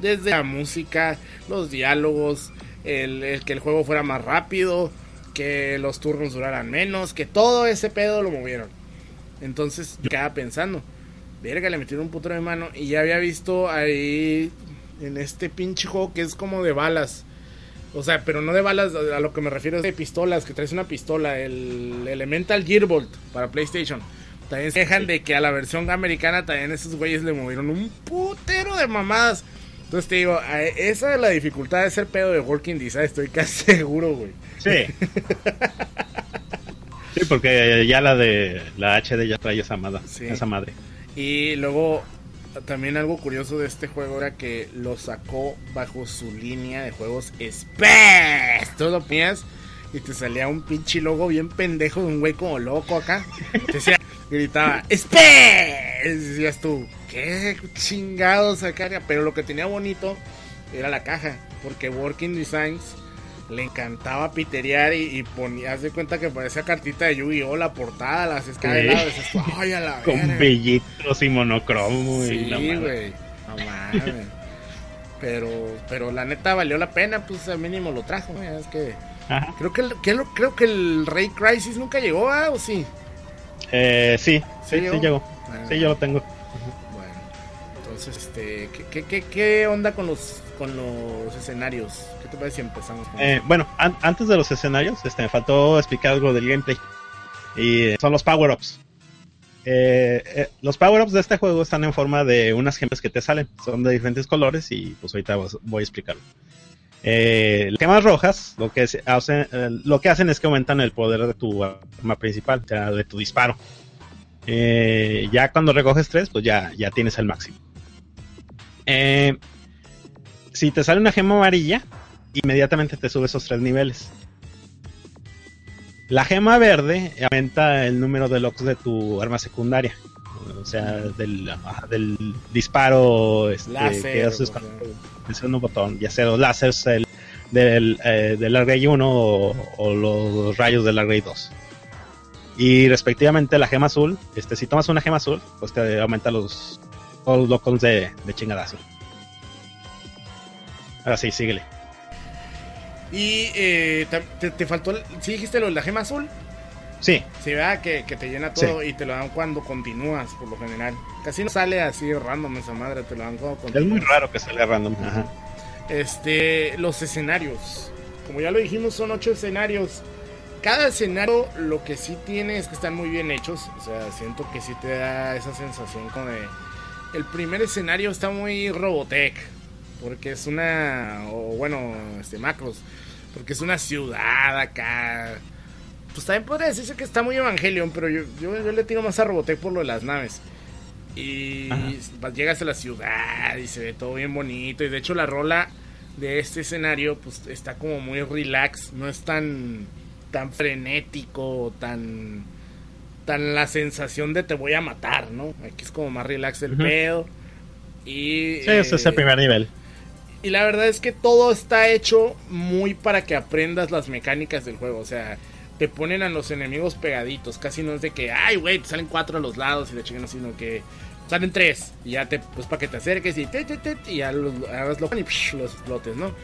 Desde la música, los diálogos, el, el que el juego fuera más rápido, que los turnos duraran menos, que todo ese pedo lo movieron. Entonces yo quedaba pensando, verga, le metieron un putero de mano y ya había visto ahí en este pinche juego que es como de balas. O sea, pero no de balas, a lo que me refiero es de pistolas, que traes una pistola, el Elemental Gearbolt para PlayStation. También se quejan de que a la versión americana también esos güeyes le movieron un putero de mamadas. Entonces te digo, a- esa es la dificultad de ser pedo de Working Design, estoy casi seguro, güey. Sí. Sí, porque ya la de la HD ya trae esa madre. Sí. Esa madre. Y luego también algo curioso de este juego era que lo sacó bajo su línea de juegos Space. Tú lo ponías y te salía un pinche logo bien pendejo de un güey como loco acá. Gritaba Space. Y decías tú, qué chingados acá. Pero lo que tenía bonito era la caja, porque Working Designs le encantaba piterear y, y ponías de cuenta que parecía cartita de Yu-Gi-Oh! la portada, las escalas de Sí. lado, dices tú, ay a la Con verga". brillitos y monocromo y Sí, la madre. güey. No mames. pero, pero la neta valió la pena, pues al mínimo lo trajo. Ya Es que Ajá. creo que el, que creo que el Rey Crisis nunca llegó, ¿ah? ¿O sí? Eh, sí, ¿Sí sí, llegó? sí llegó. Ah. Sí, yo lo tengo. Entonces, este, ¿qué, qué, qué, qué onda con los, con los escenarios? ¿Qué te parece si empezamos con Eh, bueno, an- antes de los escenarios, este, me faltó explicar algo del gameplay. Y eh, son los power-ups. Eh, los power-ups de este juego están en forma de unas gemas que te salen. Son de diferentes colores y pues ahorita voy a explicarlo. Eh, las gemas rojas lo que, hacen, eh, lo que hacen es que aumentan el poder de tu arma principal, o sea, de tu disparo. Eh, ya cuando recoges tres, pues ya, ya tienes el máximo. Eh, si te sale una gema amarilla, inmediatamente te sube esos tres niveles. La gema verde aumenta el número de locks de tu arma secundaria. O sea, del, disparo este, Láser, que haces con presionando un botón, ya sea los láseres el, del, eh, del Array 1 o, o los rayos del Array 2. Y respectivamente la gema azul, este, si tomas una gema azul, pues te aumenta los, todos los locos de, de chingadazo. Ahora sí, síguele. Y eh, te, te- faltó, ¿sí dijiste lo de la gema azul? Sí, Sí, ¿verdad? Que, que te llena todo y te lo dan cuando continúas, por lo general. Casi no sale así random esa madre, te lo dan cuando es continúas. muy raro que salga random. Ajá. Este, los escenarios. Como ya lo dijimos, son ocho escenarios. Cada escenario lo que sí tiene es que están muy bien hechos. O sea, siento que sí te da esa sensación como de... El primer escenario está muy Robotech. Porque es una... O bueno, este, Macros. Porque es una ciudad acá. Pues también podría decirse que está muy Evangelion, pero yo, yo, yo le tiro más a Robotech por lo de las naves. Y vas- llegas a la ciudad y se ve todo bien bonito. Y de hecho la rola de este escenario pues está como muy relax. No es tan, tan frenético, tan, tan la sensación de te voy a matar, ¿no? Aquí es como más relax el Ujú. pedo. Y, Sí, ese es el eh, primer nivel. y la verdad es que todo está hecho muy para que aprendas las mecánicas del juego. O sea, te ponen a los enemigos pegaditos. Casi no es de que, ay, güey, te salen cuatro a los lados y la chingan, sino que salen tres. Y ya te, pues para que te acerques y, te, te, te, y ya los, hagas lo y psh, los explotes, ¿no?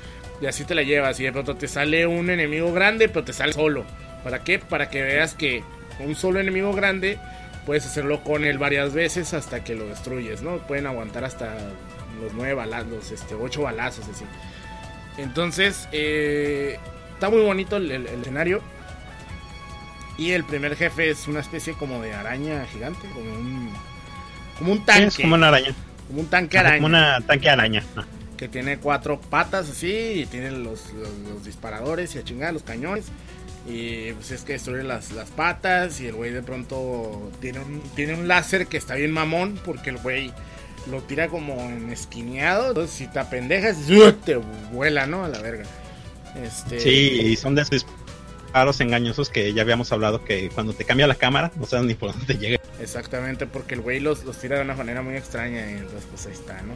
Y así te la llevas. Y de pronto te sale un enemigo grande, pero te sale solo. ¿Para qué? Para que veas que un solo enemigo grande puedes hacerlo con él varias veces hasta que lo destruyes, ¿no? Pueden aguantar hasta los nueve balazos, los este, ocho balazos, así. Entonces, eh, está muy bonito el, el- el escenario. Y el primer jefe es una especie como de araña gigante, como un, como un Sí, tanque. es como una araña. como un tanque araña. Como una tanque araña. Que tiene cuatro patas así, y tiene los, los, los disparadores y a chingar los cañones. Y pues es que destruye las, las patas. Y el güey de pronto tiene un, tiene un láser que está bien mamón. Porque el güey lo tira como en esquineado. Entonces si te apendejas, ¡zut! te vuela, ¿no? A la verga. Este, Sí, y son de esos disparos engañosos que ya habíamos hablado que cuando te cambia la cámara no sabes ni por dónde llega. Exactamente, porque el güey los, los tira de una manera muy extraña y entonces pues ahí está, ¿no?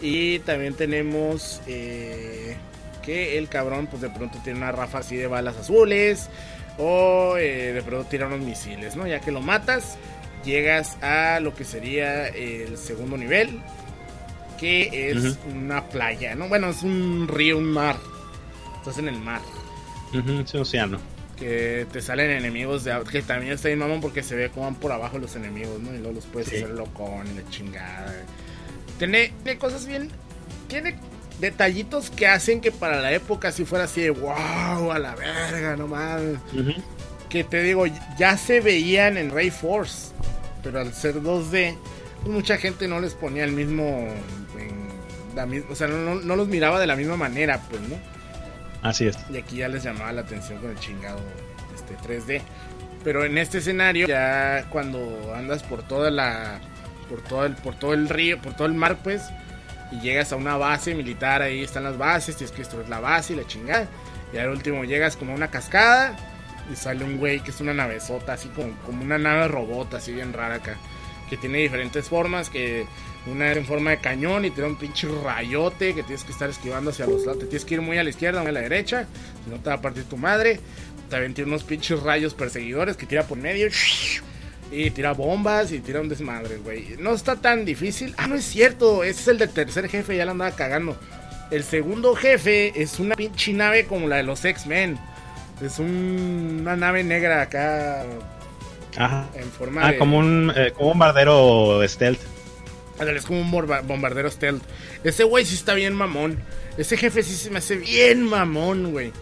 Y también tenemos eh, que el cabrón pues de pronto tiene una rafa así de balas azules o eh, de pronto tira unos misiles, ¿no? Ya que lo matas, llegas a lo que sería el segundo nivel, que es una playa, ¿no? Bueno, es un río, un mar. Estás en el mar es un océano. que te salen enemigos de que también está bien mamón porque se ve como van por abajo los enemigos, ¿no? Y luego los puedes Sí. hacer locón y la chingada. Tiene, tiene cosas bien. Tiene detallitos que hacen que para la época si fuera así de wow, a la verga, no mames. Que te digo, ya se veían en Ray Force, pero al ser 2D, pues mucha gente no les ponía el mismo. en la mis- o sea, no, no- no los miraba de la misma manera, pues, ¿no? Así es. Y aquí ya les llamaba la atención con el chingado este 3D. Pero en este escenario, ya cuando andas por toda la. por todo el, por todo el río, por todo el mar, pues. Y llegas a una base militar, ahí están las bases, tienes que destruir la base y la chingada. Y al último llegas como a una cascada. Y sale un güey que es una navezota, así como, como una nave robot, así bien rara acá. Que tiene diferentes formas, que una es en forma de cañón y tiene un pinche rayote que tienes que estar esquivando hacia los lados. Te tienes que ir muy a la izquierda, muy a la derecha, si no te va a partir tu madre. También tiene unos pinches rayos perseguidores que tira por medio. Y tira bombas y tira un desmadre, güey. No está tan difícil. Ah, no es cierto. Ese es el del tercer jefe, ya la andaba cagando. El segundo jefe es una pinche nave como la de los X-Men. Es un- una nave negra acá Ajá. en forma Ah, de... como un, eh, como un bardero stealth. Es como un bombardero stealth. Ese güey sí está bien mamón. Ese jefe sí se me hace bien mamón, güey.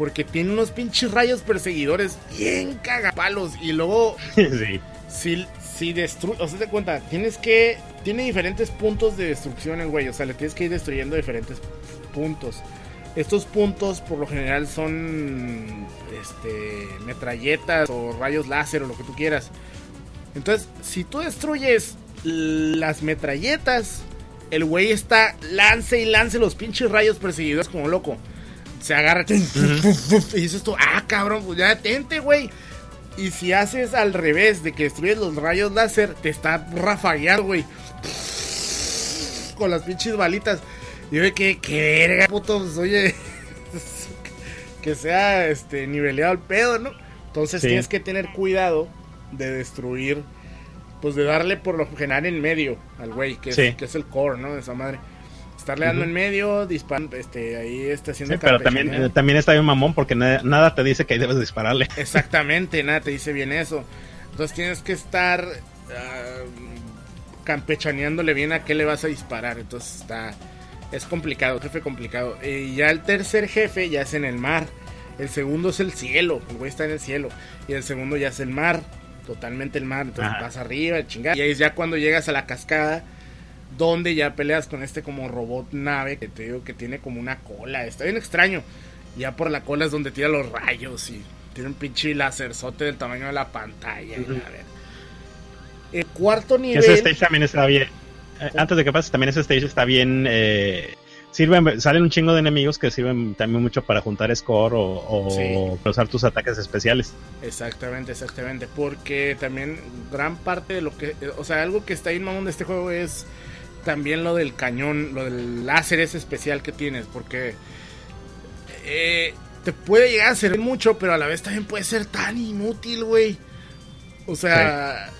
Porque tiene unos pinches rayos perseguidores bien cagapalos. Y luego, sí. si, si destruye. O sea, te cuenta, tienes que. Tiene diferentes puntos de destrucción el güey. O sea, le tienes que ir destruyendo diferentes puntos. Estos puntos, por lo general, son. Este. Metralletas o rayos láser o lo que tú quieras. Entonces, si tú destruyes las metralletas, el güey está lance y lance los pinches rayos perseguidores como loco. Se agarra y dices tú, ah, cabrón, pues ya detente, güey. Y si haces al revés de que destruyes los rayos láser, te está rafagueando, güey. Con las pinches balitas. Y yo, que, que verga, puto, pues, oye. que sea este nivelado el pedo, ¿no? Entonces Sí. tienes que tener cuidado de destruir, pues de darle por lo general en medio al güey, que, es, que es el core, ¿no? De esa madre. Estarle dando en medio, disparando, este, ahí está haciendo Sí, pero también, eh, también está bien mamón porque na- nada te dice que ahí debes dispararle. Exactamente, nada te dice bien eso. Entonces tienes que estar ah, campechaneándole bien a qué le vas a disparar. Entonces está. Es complicado, jefe complicado. Y ya el tercer jefe ya es en el mar. El segundo es el cielo. El güey está en el cielo. Y el segundo ya es el mar. Totalmente el mar. Entonces Ajá. vas arriba, chingada. Y ahí es ya cuando llegas a la cascada. Donde ya peleas con este como robot nave. Que te digo que tiene como una cola. Está bien extraño. Ya por la cola es donde tira los rayos. Y tiene un pinche laserzote del tamaño de la pantalla. la verga. El cuarto nivel. ese stage también está bien. eh, Antes de que pase, también ese stage está bien. Eh, sirven, salen un chingo de enemigos que sirven también mucho para juntar score o, o Sí. para usar tus ataques especiales. Exactamente, exactamente. Porque también gran parte de lo que. O sea, algo que está ahí mamón de este juego es también lo del cañón, lo del láser ese especial que tienes. Porque eh, te puede llegar a servir mucho, pero a la vez también puede ser tan inútil, güey. O sea,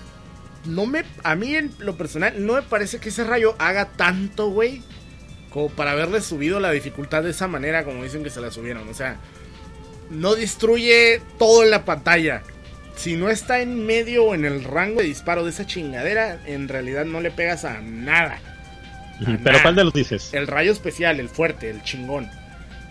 no me. A mí en lo personal, no me parece que ese rayo haga tanto, güey. Como para haberle subido la dificultad de esa manera, como dicen que se la subieron. O sea, no destruye todo en la pantalla. Si no está en medio o en el rango de disparo de esa chingadera, en realidad no le pegas a nada. Pero. ¿cuál de los dices? El rayo especial, el fuerte, el chingón.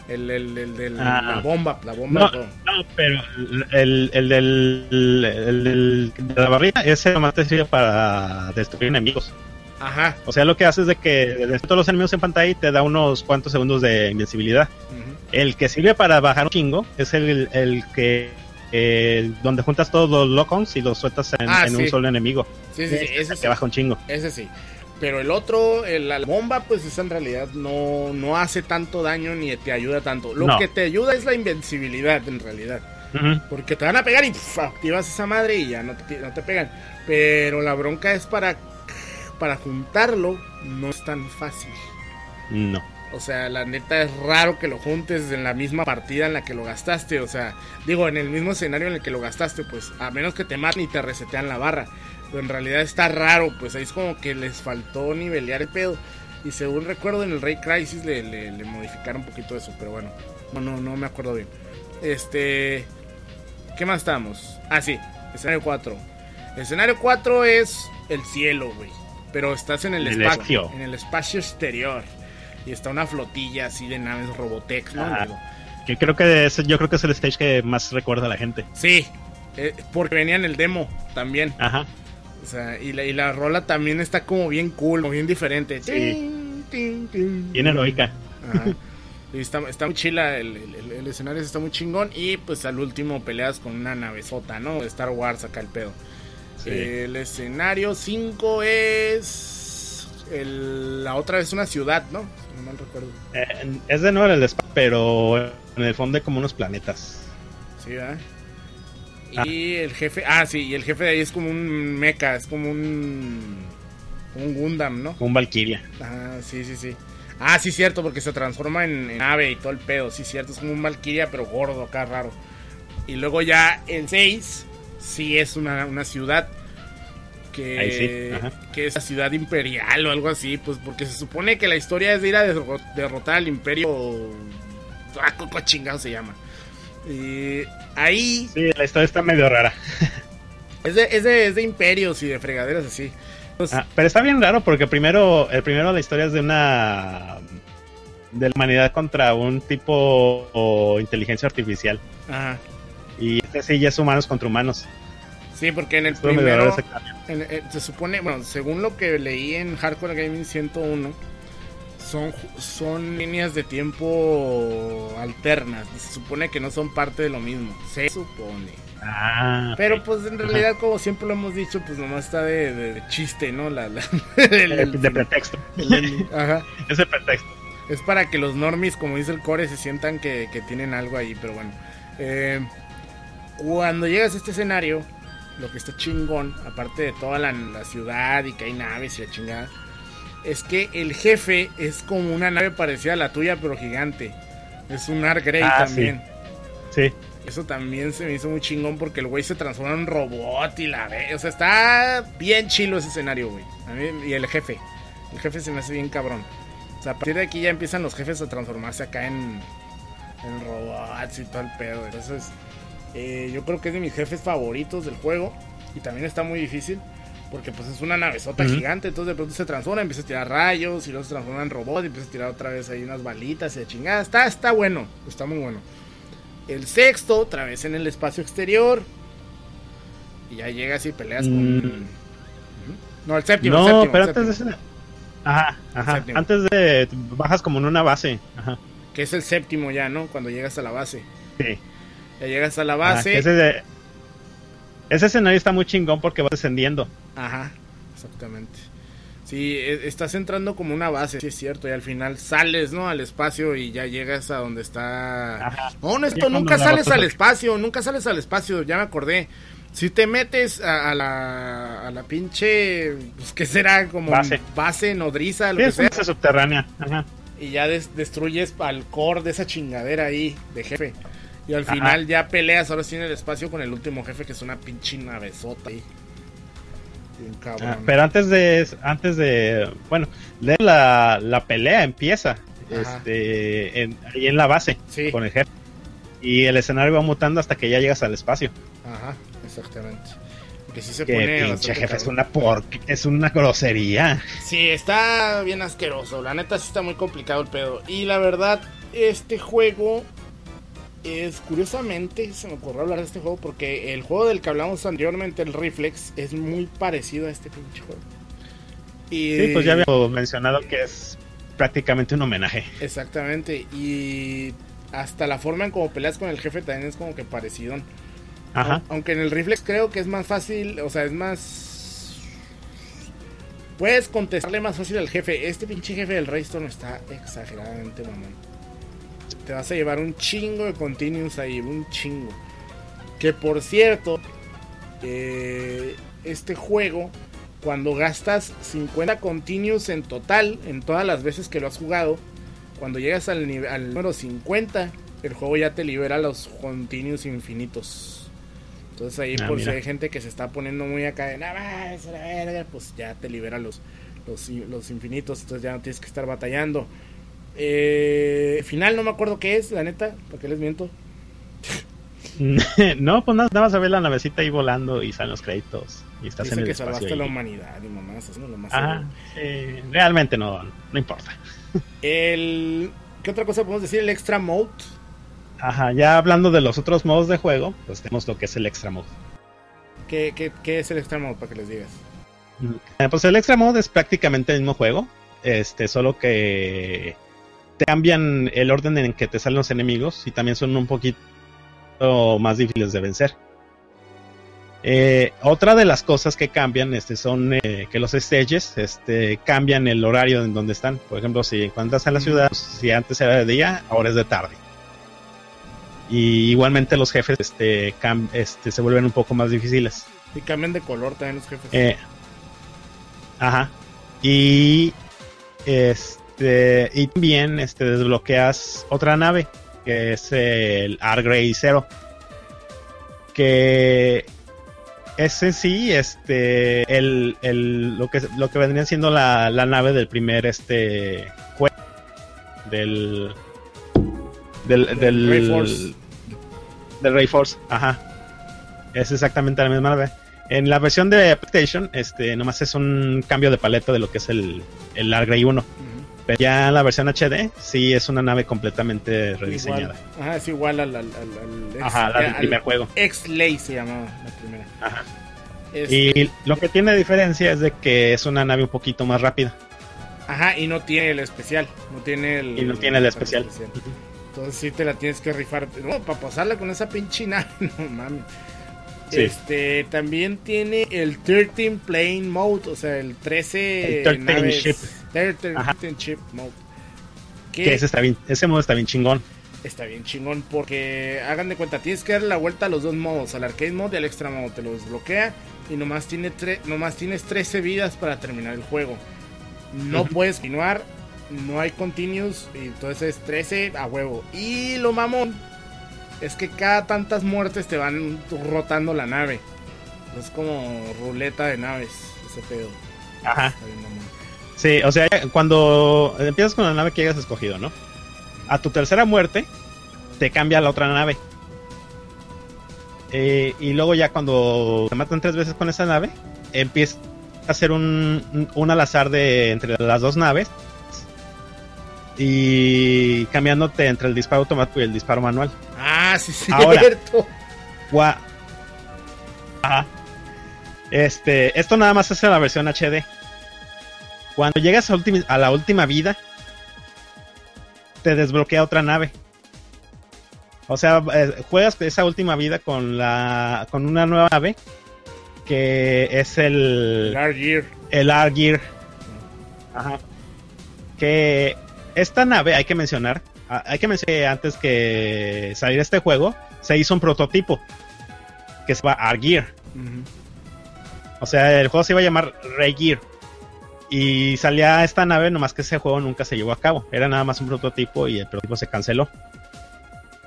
El, el, el de Ah. la bomba, la bomba. No, no, pero el, el del el, del- de la barrita, ese nomás te sirve para destruir enemigos. Ajá. O sea, lo que hace es de que destruye todos los enemigos en pantalla y te da unos cuantos segundos de invencibilidad. El que sirve para bajar un chingo es el, el que eh, donde juntas todos los locons y los sueltas en, Ah, en sí. un solo enemigo. Sí, sí, sí, Ese es ese sí. que baja un chingo. Ese sí. Pero el otro, el- la bomba, pues esa en realidad no, no hace tanto daño ni te ayuda tanto. Lo No. que te ayuda es la invencibilidad, en realidad. Porque te van a pegar y activas esa madre y ya no te, no te pegan. Pero la bronca es para, para juntarlo, no es tan fácil. No. O sea, la neta es raro que lo juntes en la misma partida en la que lo gastaste. O sea, digo, en el mismo escenario en el que lo gastaste, pues a menos que te maten y te resetean la barra. Pero en realidad está raro, pues ahí es como que les faltó nivelear el pedo. Y según recuerdo en el Rey Crisis le, le- le modificaron un poquito eso, pero bueno, no, no, no me acuerdo bien. Este, ¿qué más estamos? Ah, sí, escenario 4. Escenario 4 es el cielo, güey. Pero estás en el, El espacio, espacio. en el espacio exterior. Y está una flotilla así de naves Robotex, ¿no? Ah. Que creo que ese, yo creo que es el stage que más recuerda a la gente. Sí, eh, porque venía en el demo también. Ajá. O sea, y la, y la rola también está como bien cool, como bien diferente. Sí. Bien heroica. Ajá. Y está, está muy chila, el, el- el- escenario está muy chingón. Y pues al último peleas con una navezota, ¿no? Star Wars acá el pedo. Sí. El escenario 5 es. el- la otra es una ciudad, ¿no? No mal recuerdo. Eh, es de nuevo el espacio, pero en el fondo hay como unos planetas. Sí, ¿verdad? Ah. Y el jefe. Ah, sí, y el jefe de ahí es como un mecha, es como un. un Gundam, ¿no? Un Valkyria. Ah, sí, sí, sí. Ah, sí, cierto, porque se transforma en, en ave y todo el pedo. Sí, cierto, es como un Valkyria, pero gordo, acá raro. Y luego ya el 6, sí es una, una ciudad. Que, sí, que es la ciudad imperial o algo así, pues porque se supone que la historia es de ir a derro- derrotar al imperio. Ah, ¿cómo chingado se llama? Y ahí Sí, la historia está medio rara. es de, es de, es de imperios y de fregaderas así. Ah, pero está bien raro porque primero, el primero la historia es de una de la humanidad contra un tipo o inteligencia artificial. ajá. Y este sí ya es humanos contra humanos. Sí, porque en el primero en- eh, se supone, bueno, según lo que leí en Hardcore Gaming 101, son, son líneas de tiempo alternas. Se supone que no son parte de lo mismo. Se supone. Ah, Pero pues en realidad, como siempre lo hemos dicho, pues nomás está de, de- de chiste, ¿no? La, la- el- de, el- de pretexto. el. Ajá. Es el pretexto. Es para que los normies, como dice el core, se sientan que, que tienen algo ahí, pero bueno. Eh, cuando llegas a este escenario, lo que está chingón, aparte de toda la, la ciudad y que hay naves y la chingada, es que el jefe es como una nave parecida a la tuya, pero gigante. Es un Grey Ah, también. Sí. Eso también se me hizo muy chingón porque el güey se transforma en un robot y la ve. O sea, está bien chilo ese escenario, güey. A mí- y el jefe. El jefe se me hace bien cabrón. O sea, a partir de aquí ya empiezan los jefes a transformarse acá en, en robots y todo el pedo. Entonces, eh, yo creo que es de mis jefes favoritos del juego. Y también está muy difícil. Porque pues es una navezota Ujú. gigante. Entonces de pronto se transforma, empieza a tirar rayos. Y luego se transforma en robot. Y empieza a tirar otra vez ahí unas balitas y de chingada. Está, está bueno. Está muy bueno. El sexto, otra vez en el espacio exterior. Y ya llegas y peleas con. Mm. No, el séptimo. el No, séptimo, pero el antes de Ajá, ajá. Antes de. Bajas como en una base. Ajá. Que es el séptimo ya, ¿no? Cuando llegas a la base. Sí. Ya llegas a la Ajá, base. que ese, de- ese escenario está muy chingón porque vas descendiendo. Ajá, exactamente. Sí, e- estás entrando como una base, sí es cierto, y al final sales, ¿no? Al espacio y ya llegas a donde está... Ajá. No, no, esto, Ya cuando nunca sales al espacio, nunca sales al espacio, ya me acordé. Si te metes a, a la, a la pinche, pues, ¿qué será? Como Base. base nodriza, lo Sí, que sea. base subterránea. Ajá. Y ya des- destruyes al core de esa chingadera ahí, de jefe. Y al Ajá. final ya peleas ahora sí en el espacio con el último jefe, que es una pinche navezota ahí. Ah, pero antes de antes de bueno de la, la pelea empieza Ajá. este en, ahí en la base Sí. con el jefe y el escenario va mutando hasta que ya llegas al espacio Ajá, exactamente. Que sí se que pone pinche jefe es una por es una grosería Sí, está bien asqueroso. La neta sí está muy complicado el pedo. Y la verdad, este juego es curiosamente, se me ocurrió hablar de este juego porque el juego del que hablamos anteriormente, el Reflex, es muy parecido a este pinche juego. Y sí pues ya habíamos mencionado que es prácticamente un homenaje Exactamente. Y hasta la forma en cómo peleas con el jefe también es como que parecido. ajá Au- Aunque en el Reflex creo que es más fácil, o sea, es más... Puedes contestarle más fácil al jefe. Este pinche jefe del Raystone está exageradamente mamón. Te vas a llevar un chingo de continuos ahí, un chingo. Que por cierto, eh, este juego, cuando gastas 50 continuos en total, en todas las veces que lo has jugado, cuando llegas al, nive- al número 50, el juego ya te libera los continuos infinitos. Entonces ahí Ah, por si mira. hay gente que se está poniendo muy acá de nada más, pues ya te libera los, los, los infinitos, entonces ya no tienes que estar batallando. Eh, final no me acuerdo qué es, la neta, ¿para qué les miento? no pues nada, más a ver la navecita ahí volando y salen los créditos y estás Dice en el que espacio salvaste a la humanidad y mamás, es lo más sí, realmente no no importa El, ¿Qué otra cosa podemos decir? El extra mode. Ajá, ya hablando de los otros modos de juego, pues tenemos lo que es el extra mode. ¿Qué, qué, qué es el extra mode para que les digas? Eh, Pues el extra mode es prácticamente el mismo juego, este, solo que te cambian el orden en que te salen los enemigos y también son un poquito más difíciles de vencer. Eh, otra de las cosas que cambian este, son eh, que los stages este, cambian el horario en donde están. Por ejemplo, si estás en la ciudad, pues, si antes era de día, ahora es de tarde. Y igualmente los jefes este, este, se vuelven un poco más difíciles. Y cambian de color también los jefes. Eh, ajá. Y este y también este desbloqueas otra nave que es el Argrey Zero que es en sí este el, el- lo que lo que vendría siendo la, la nave del primer este juego del del Del del Ray Force. del Ray Force ajá es exactamente la misma nave en la versión de PlayStation, este, nomás es un cambio de paleta de lo que es el, el Argrey 1. Pero ya la versión HD, sí es una nave completamente rediseñada. Igual. Ajá, es igual al, al, al, al ex- Ajá, la del al primer juego. X-Lay se llamaba la primera. Ajá. Y lo que tiene diferencia es de que es una nave un poquito más rápida. Ajá, y no tiene el especial. No tiene el. Y no tiene el especial. Entonces sí te la tienes que rifar. No, para pasarla con esa pinche nave, no mames. Sí. Este también tiene el 13 Plane Mode, o sea, el 13 El 13 naves- ship. 13 Ship Mode. Que Que ese, está bien, ese modo está bien chingón. está bien chingón porque hagan de cuenta, tienes que darle la vuelta a los dos modos, al arcade mode y al extra mode, te los desbloquea y nomás, tiene tre- nomás tienes 13 vidas para terminar el juego. No puedes continuar, no hay continuous y entonces es 13 a huevo. Y lo mamón es que cada tantas muertes te van rotando la nave. Es como ruleta de naves, ese pedo. Ajá. Está bien, mamón. Sí, o sea, cuando empiezas con la nave que hayas escogido, ¿no? A tu tercera muerte, te cambia la otra nave. Eh, y luego ya cuando te matan tres veces con esa nave, empieza a hacer un, un al azar de entre las dos naves. Y cambiándote entre el disparo automático y el disparo manual. Ah, sí, sí, Ahora. cierto. Gua- Ajá. Este, esto nada más es en la versión HD. Cuando llegas a, la última vida, te desbloquea otra nave. O sea, eh, juegas esa última vida con la con una nueva nave que es el Largear. el Argear. Ajá. Que esta nave, hay que mencionar, hay que mencionar que antes que salir este juego, se hizo un prototipo que se llama Argear. O sea, el juego se iba a llamar Raygear. Y salía esta nave, nomás que ese juego nunca se llevó a cabo. Era nada más un prototipo y el prototipo se canceló.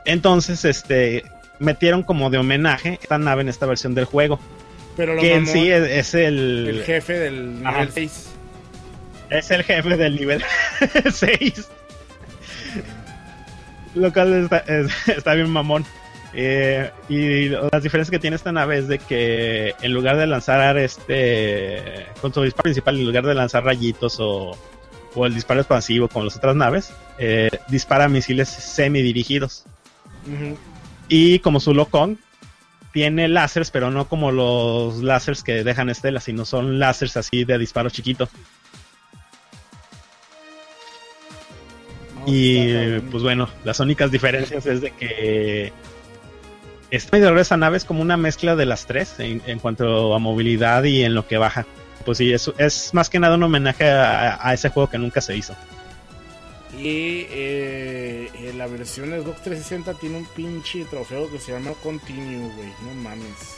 Entonces, este, metieron como de homenaje esta nave en esta versión del juego. Pero lo que en sí es, es el, el jefe del Ajá. nivel 6. es el jefe del nivel 6. Lo cual está, es- está bien mamón. Eh, y las diferencias que tiene esta nave es de que en lugar de lanzar este con su disparo principal, en lugar de lanzar rayitos o, o el disparo expansivo como las otras naves, eh, dispara misiles semidirigidos. Ujú. Y como su Locon tiene láseres, pero no como los láseres que dejan estelas, sino son láseres así de disparo chiquito. No, Y pues bueno, las únicas diferencias es de que medio rara esa nave es como una mezcla de las tres en, en cuanto a movilidad y en lo que baja. Pues sí, es, es más que nada un homenaje a, a ese juego que nunca se hizo. Y eh, eh, la versión de Xbox 360 tiene un pinche trofeo que se llama Continue, güey. No mames.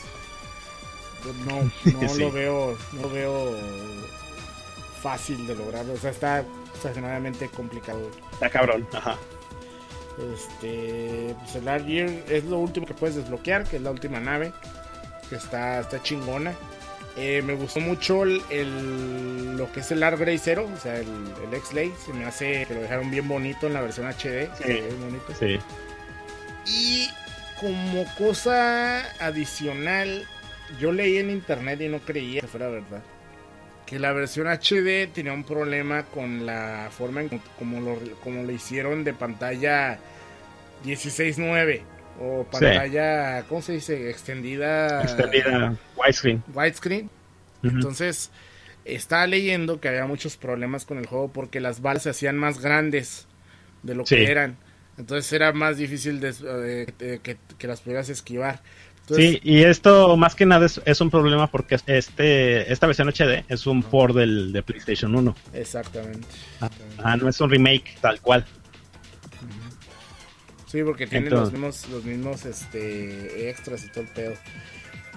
No, no Sí. lo veo, no veo fácil de lograr. O sea, está exageradamente complicado. Está cabrón. Ajá. Este, pues el es lo último que puedes desbloquear, que es la última nave, que está, está chingona. Eh, me gustó mucho el, el- lo que es el Art Grey Zero, o sea, el, el X-Lay, se me hace que lo dejaron bien bonito en la versión HD, se bien bonito. Sí. Y como cosa adicional, yo leí en internet y no creía que fuera verdad. Que la versión HD tenía un problema con la forma en como lo, como lo hicieron de pantalla 16.9 o pantalla, ¿cómo se dice? Extendida. Extendida widescreen. Widescreen. Entonces, estaba leyendo que había muchos problemas con el juego porque las balas se hacían más grandes de lo Sí. que eran. Entonces era más difícil de- eh, de- que, que las pudieras esquivar. Entonces, Sí, y esto más que nada es, es un problema porque este esta versión HD es un port del, de PlayStation 1. Exactamente. Ah, no es un remake tal cual. Sí, porque Entonces- los mismos, los mismos este, extras y todo el pedo.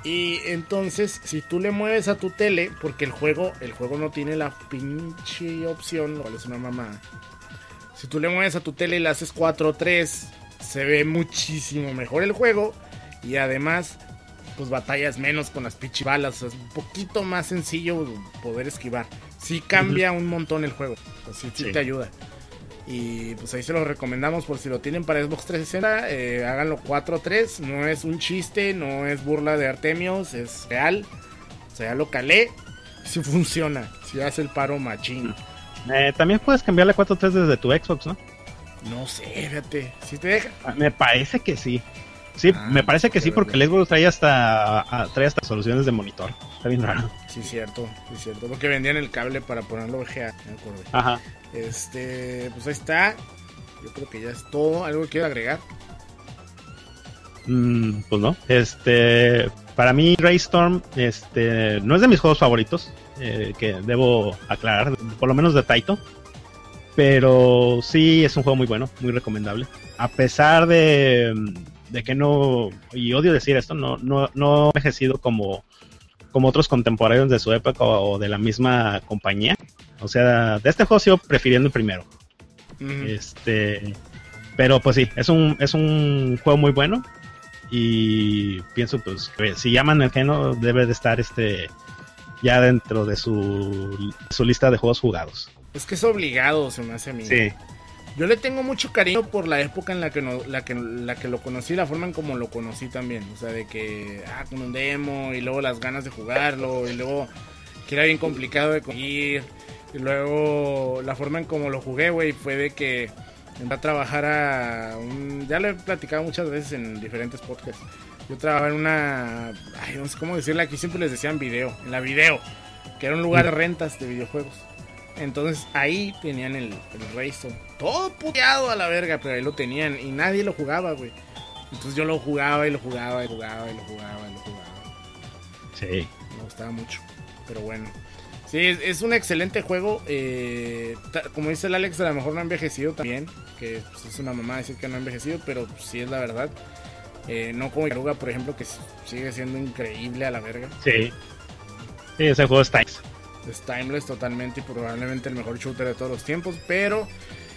Y entonces, si tú le mueves a tu tele, porque el juego, el juego no tiene la pinche opción, lo cual es una mamada. Si tú le mueves a tu tele y le haces 4-3, se ve muchísimo mejor el juego. Y además, pues batallas menos con las pinche balas. o sea, es un poquito más sencillo poder esquivar. Sí cambia un montón el juego. Así sí Sí. te ayuda. Y pues ahí se los recomendamos por si lo tienen para Xbox 360. eh, háganlo 4-3. No es un chiste, no es burla de Artemios, es real. O sea, ya lo calé. Si funciona, si hace el paro machín. Eh, también puedes cambiarle 4.3 desde tu Xbox, ¿no? No sé, fíjate. Si te deja. Ah, Me parece que sí. Sí, Ah, me parece que sí, porque el Xbox trae hasta, trae hasta soluciones de monitor. Está bien raro. Sí, cierto, sí, cierto. Porque vendían el cable para ponerlo VGA, me acuerdo. Ajá. Este, pues ahí está. Yo creo que ya es todo. ¿Algo que quiero agregar? Mm, pues no. Este, para mí, Raystorm, este, no es de mis juegos favoritos, eh, que debo aclarar, por lo menos de Taito. Pero sí es un juego muy bueno, muy recomendable. A pesar de, de que no, y odio decir esto, no, no, no ha envejecido como, como otros contemporáneos de su época o de la misma compañía. O sea, de este juego sigo prefiriendo el primero. Este, Pero pues sí, es un, es un juego muy bueno. Y pienso pues que si llaman el género debe de estar este ya dentro de su, su lista de juegos jugados. Es que es obligado, se me hace a mí. Sí. Yo le tengo mucho cariño por la época en la que, no, la que, la que lo conocí, la forma en como lo conocí también. O sea, de que, ah, con un demo y luego las ganas de jugarlo y luego que era bien complicado de conseguir. Y luego la forma en como lo jugué, güey, fue de que entré a trabajar a un... Ya lo he platicado muchas veces en diferentes podcasts. Yo trabajaba en una... Ay, no sé cómo decirle, aquí siempre les decían video, en la video, que era un lugar de rentas de videojuegos. Entonces ahí tenían el, el. Todo puteado a la verga, pero ahí lo tenían y nadie lo jugaba, güey. Entonces yo lo jugaba y lo jugaba y lo jugaba y lo jugaba y lo jugaba. Sí. Me gustaba mucho. Pero bueno. Sí, es, es un excelente juego. eh, como dice el Alex, a lo mejor no ha envejecido también. Que pues, es una mamá decir que no ha envejecido, pero pues, sí es la verdad. Eh, no como Yaruga, por ejemplo, que sigue siendo increíble a la verga. Sí. Sí, ese juego está Es timeless totalmente y probablemente el mejor shooter de todos los tiempos, pero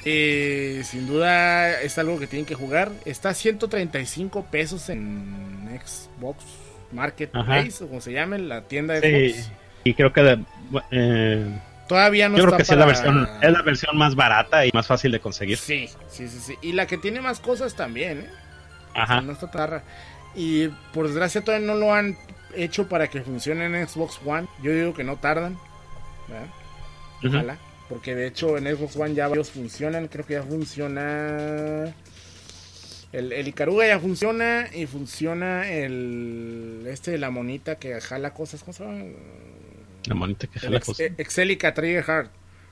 eh, sin duda es algo que tienen que jugar. Está a 135 pesos en Xbox Marketplace, o como se llame, la tienda de Sí. Xbox. Y creo que eh, Todavía no yo creo está que sí es la para- versión es la versión más barata y más fácil de conseguir. Sí, sí, sí, sí. Y la que tiene más cosas también, ¿eh? Ajá. No está tarra. Y por desgracia todavía no lo han hecho para que funcione en Xbox One. Yo digo que no tardan. ¿Verdad? Porque de hecho en Xbox One ya varios funcionan. Creo que ya funciona. El, el Icaruga ya funciona. Y funciona el. Este de la monita que jala cosas. ¿Cómo se llama? La monita que jala ex- cosas. Excelica Trigger Hard.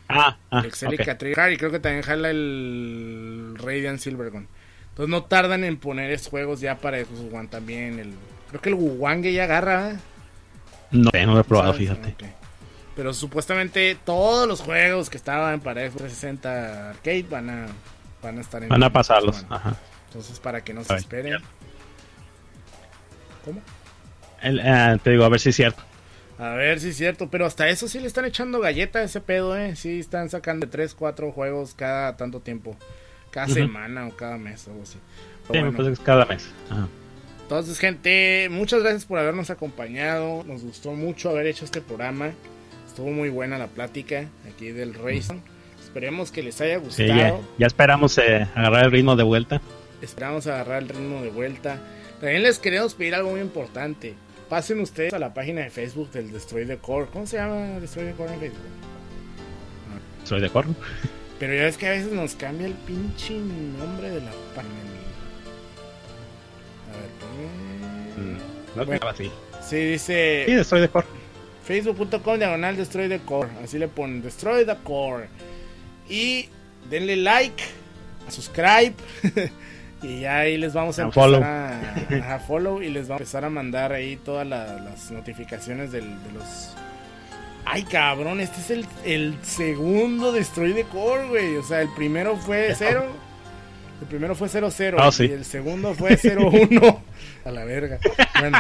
Ah, ah, El Excelica ok. Trigger Hard. Y creo que también jala el Radiant Silvergun. Entonces no tardan en poner estos juegos ya para Xbox One también. El, creo que el Wuwange ya agarra. ¿eh? No, no lo he probado, ¿Sabes? fíjate. Pero supuestamente todos los juegos que estaban para Xbox 360 Arcade van a, van a estar en Van a pasarlos. Ajá. Entonces para que no se esperen. ¿Cómo? El, eh, te digo, a ver si es cierto. A ver si es cierto, pero hasta eso sí le están echando galleta a ese pedo, ¿eh? Sí, están sacando 3, 4 juegos cada tanto tiempo. Cada semana o cada mes, algo así. Pero Sí, bueno. pues es cada mes. Ajá. Entonces, gente, muchas gracias por habernos acompañado. Nos gustó mucho haber hecho este programa. Estuvo muy buena la plática aquí del Rayson. Esperemos que les haya Sí, gustado. ya, ya esperamos eh, agarrar el ritmo de vuelta. Esperamos agarrar el ritmo de vuelta. También les queremos pedir algo muy importante. Pasen ustedes a la página de Facebook del Destroy the Core. ¿Cómo se llama Destroy the Core en Facebook? Soy de acuerdo. Pero ya ves que a veces nos cambia el pinche nombre de la página. A ver, ponme- No Bueno. así. Sí, dice. Sí, estoy de acuerdo. Facebook.com diagonal Destroy the Core. Así le ponen Destroy the Core. Y denle like, a subscribe. y ya ahí les vamos a A empezar follow. a, a follow. Y les vamos a empezar a mandar ahí todas la- las notificaciones del- de los. Ay, cabrón, este es el, el segundo Destroy the Core, güey. O sea, el primero fue 0. El primero fue 0-0 Ah, sí. y el segundo fue 0-1. A la verga. Bueno,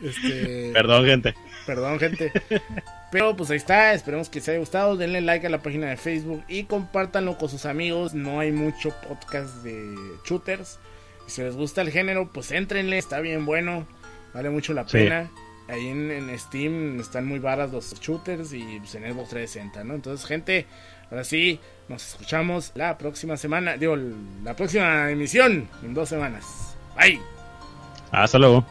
este. Perdón, gente. Perdón, gente. Pero pues ahí está, esperemos que les haya gustado. Denle like a la página de Facebook y compártanlo con sus amigos. No hay mucho podcast de shooters. Si les gusta el género, pues éntrenle, está bien bueno. Vale mucho la Sí. pena. Ahí en, en Steam están muy varas los shooters y pues, en Xbox 360, ¿no? Entonces, gente, ahora sí, nos escuchamos la próxima semana. Digo, la próxima emisión en dos semanas. Bye. Hasta luego.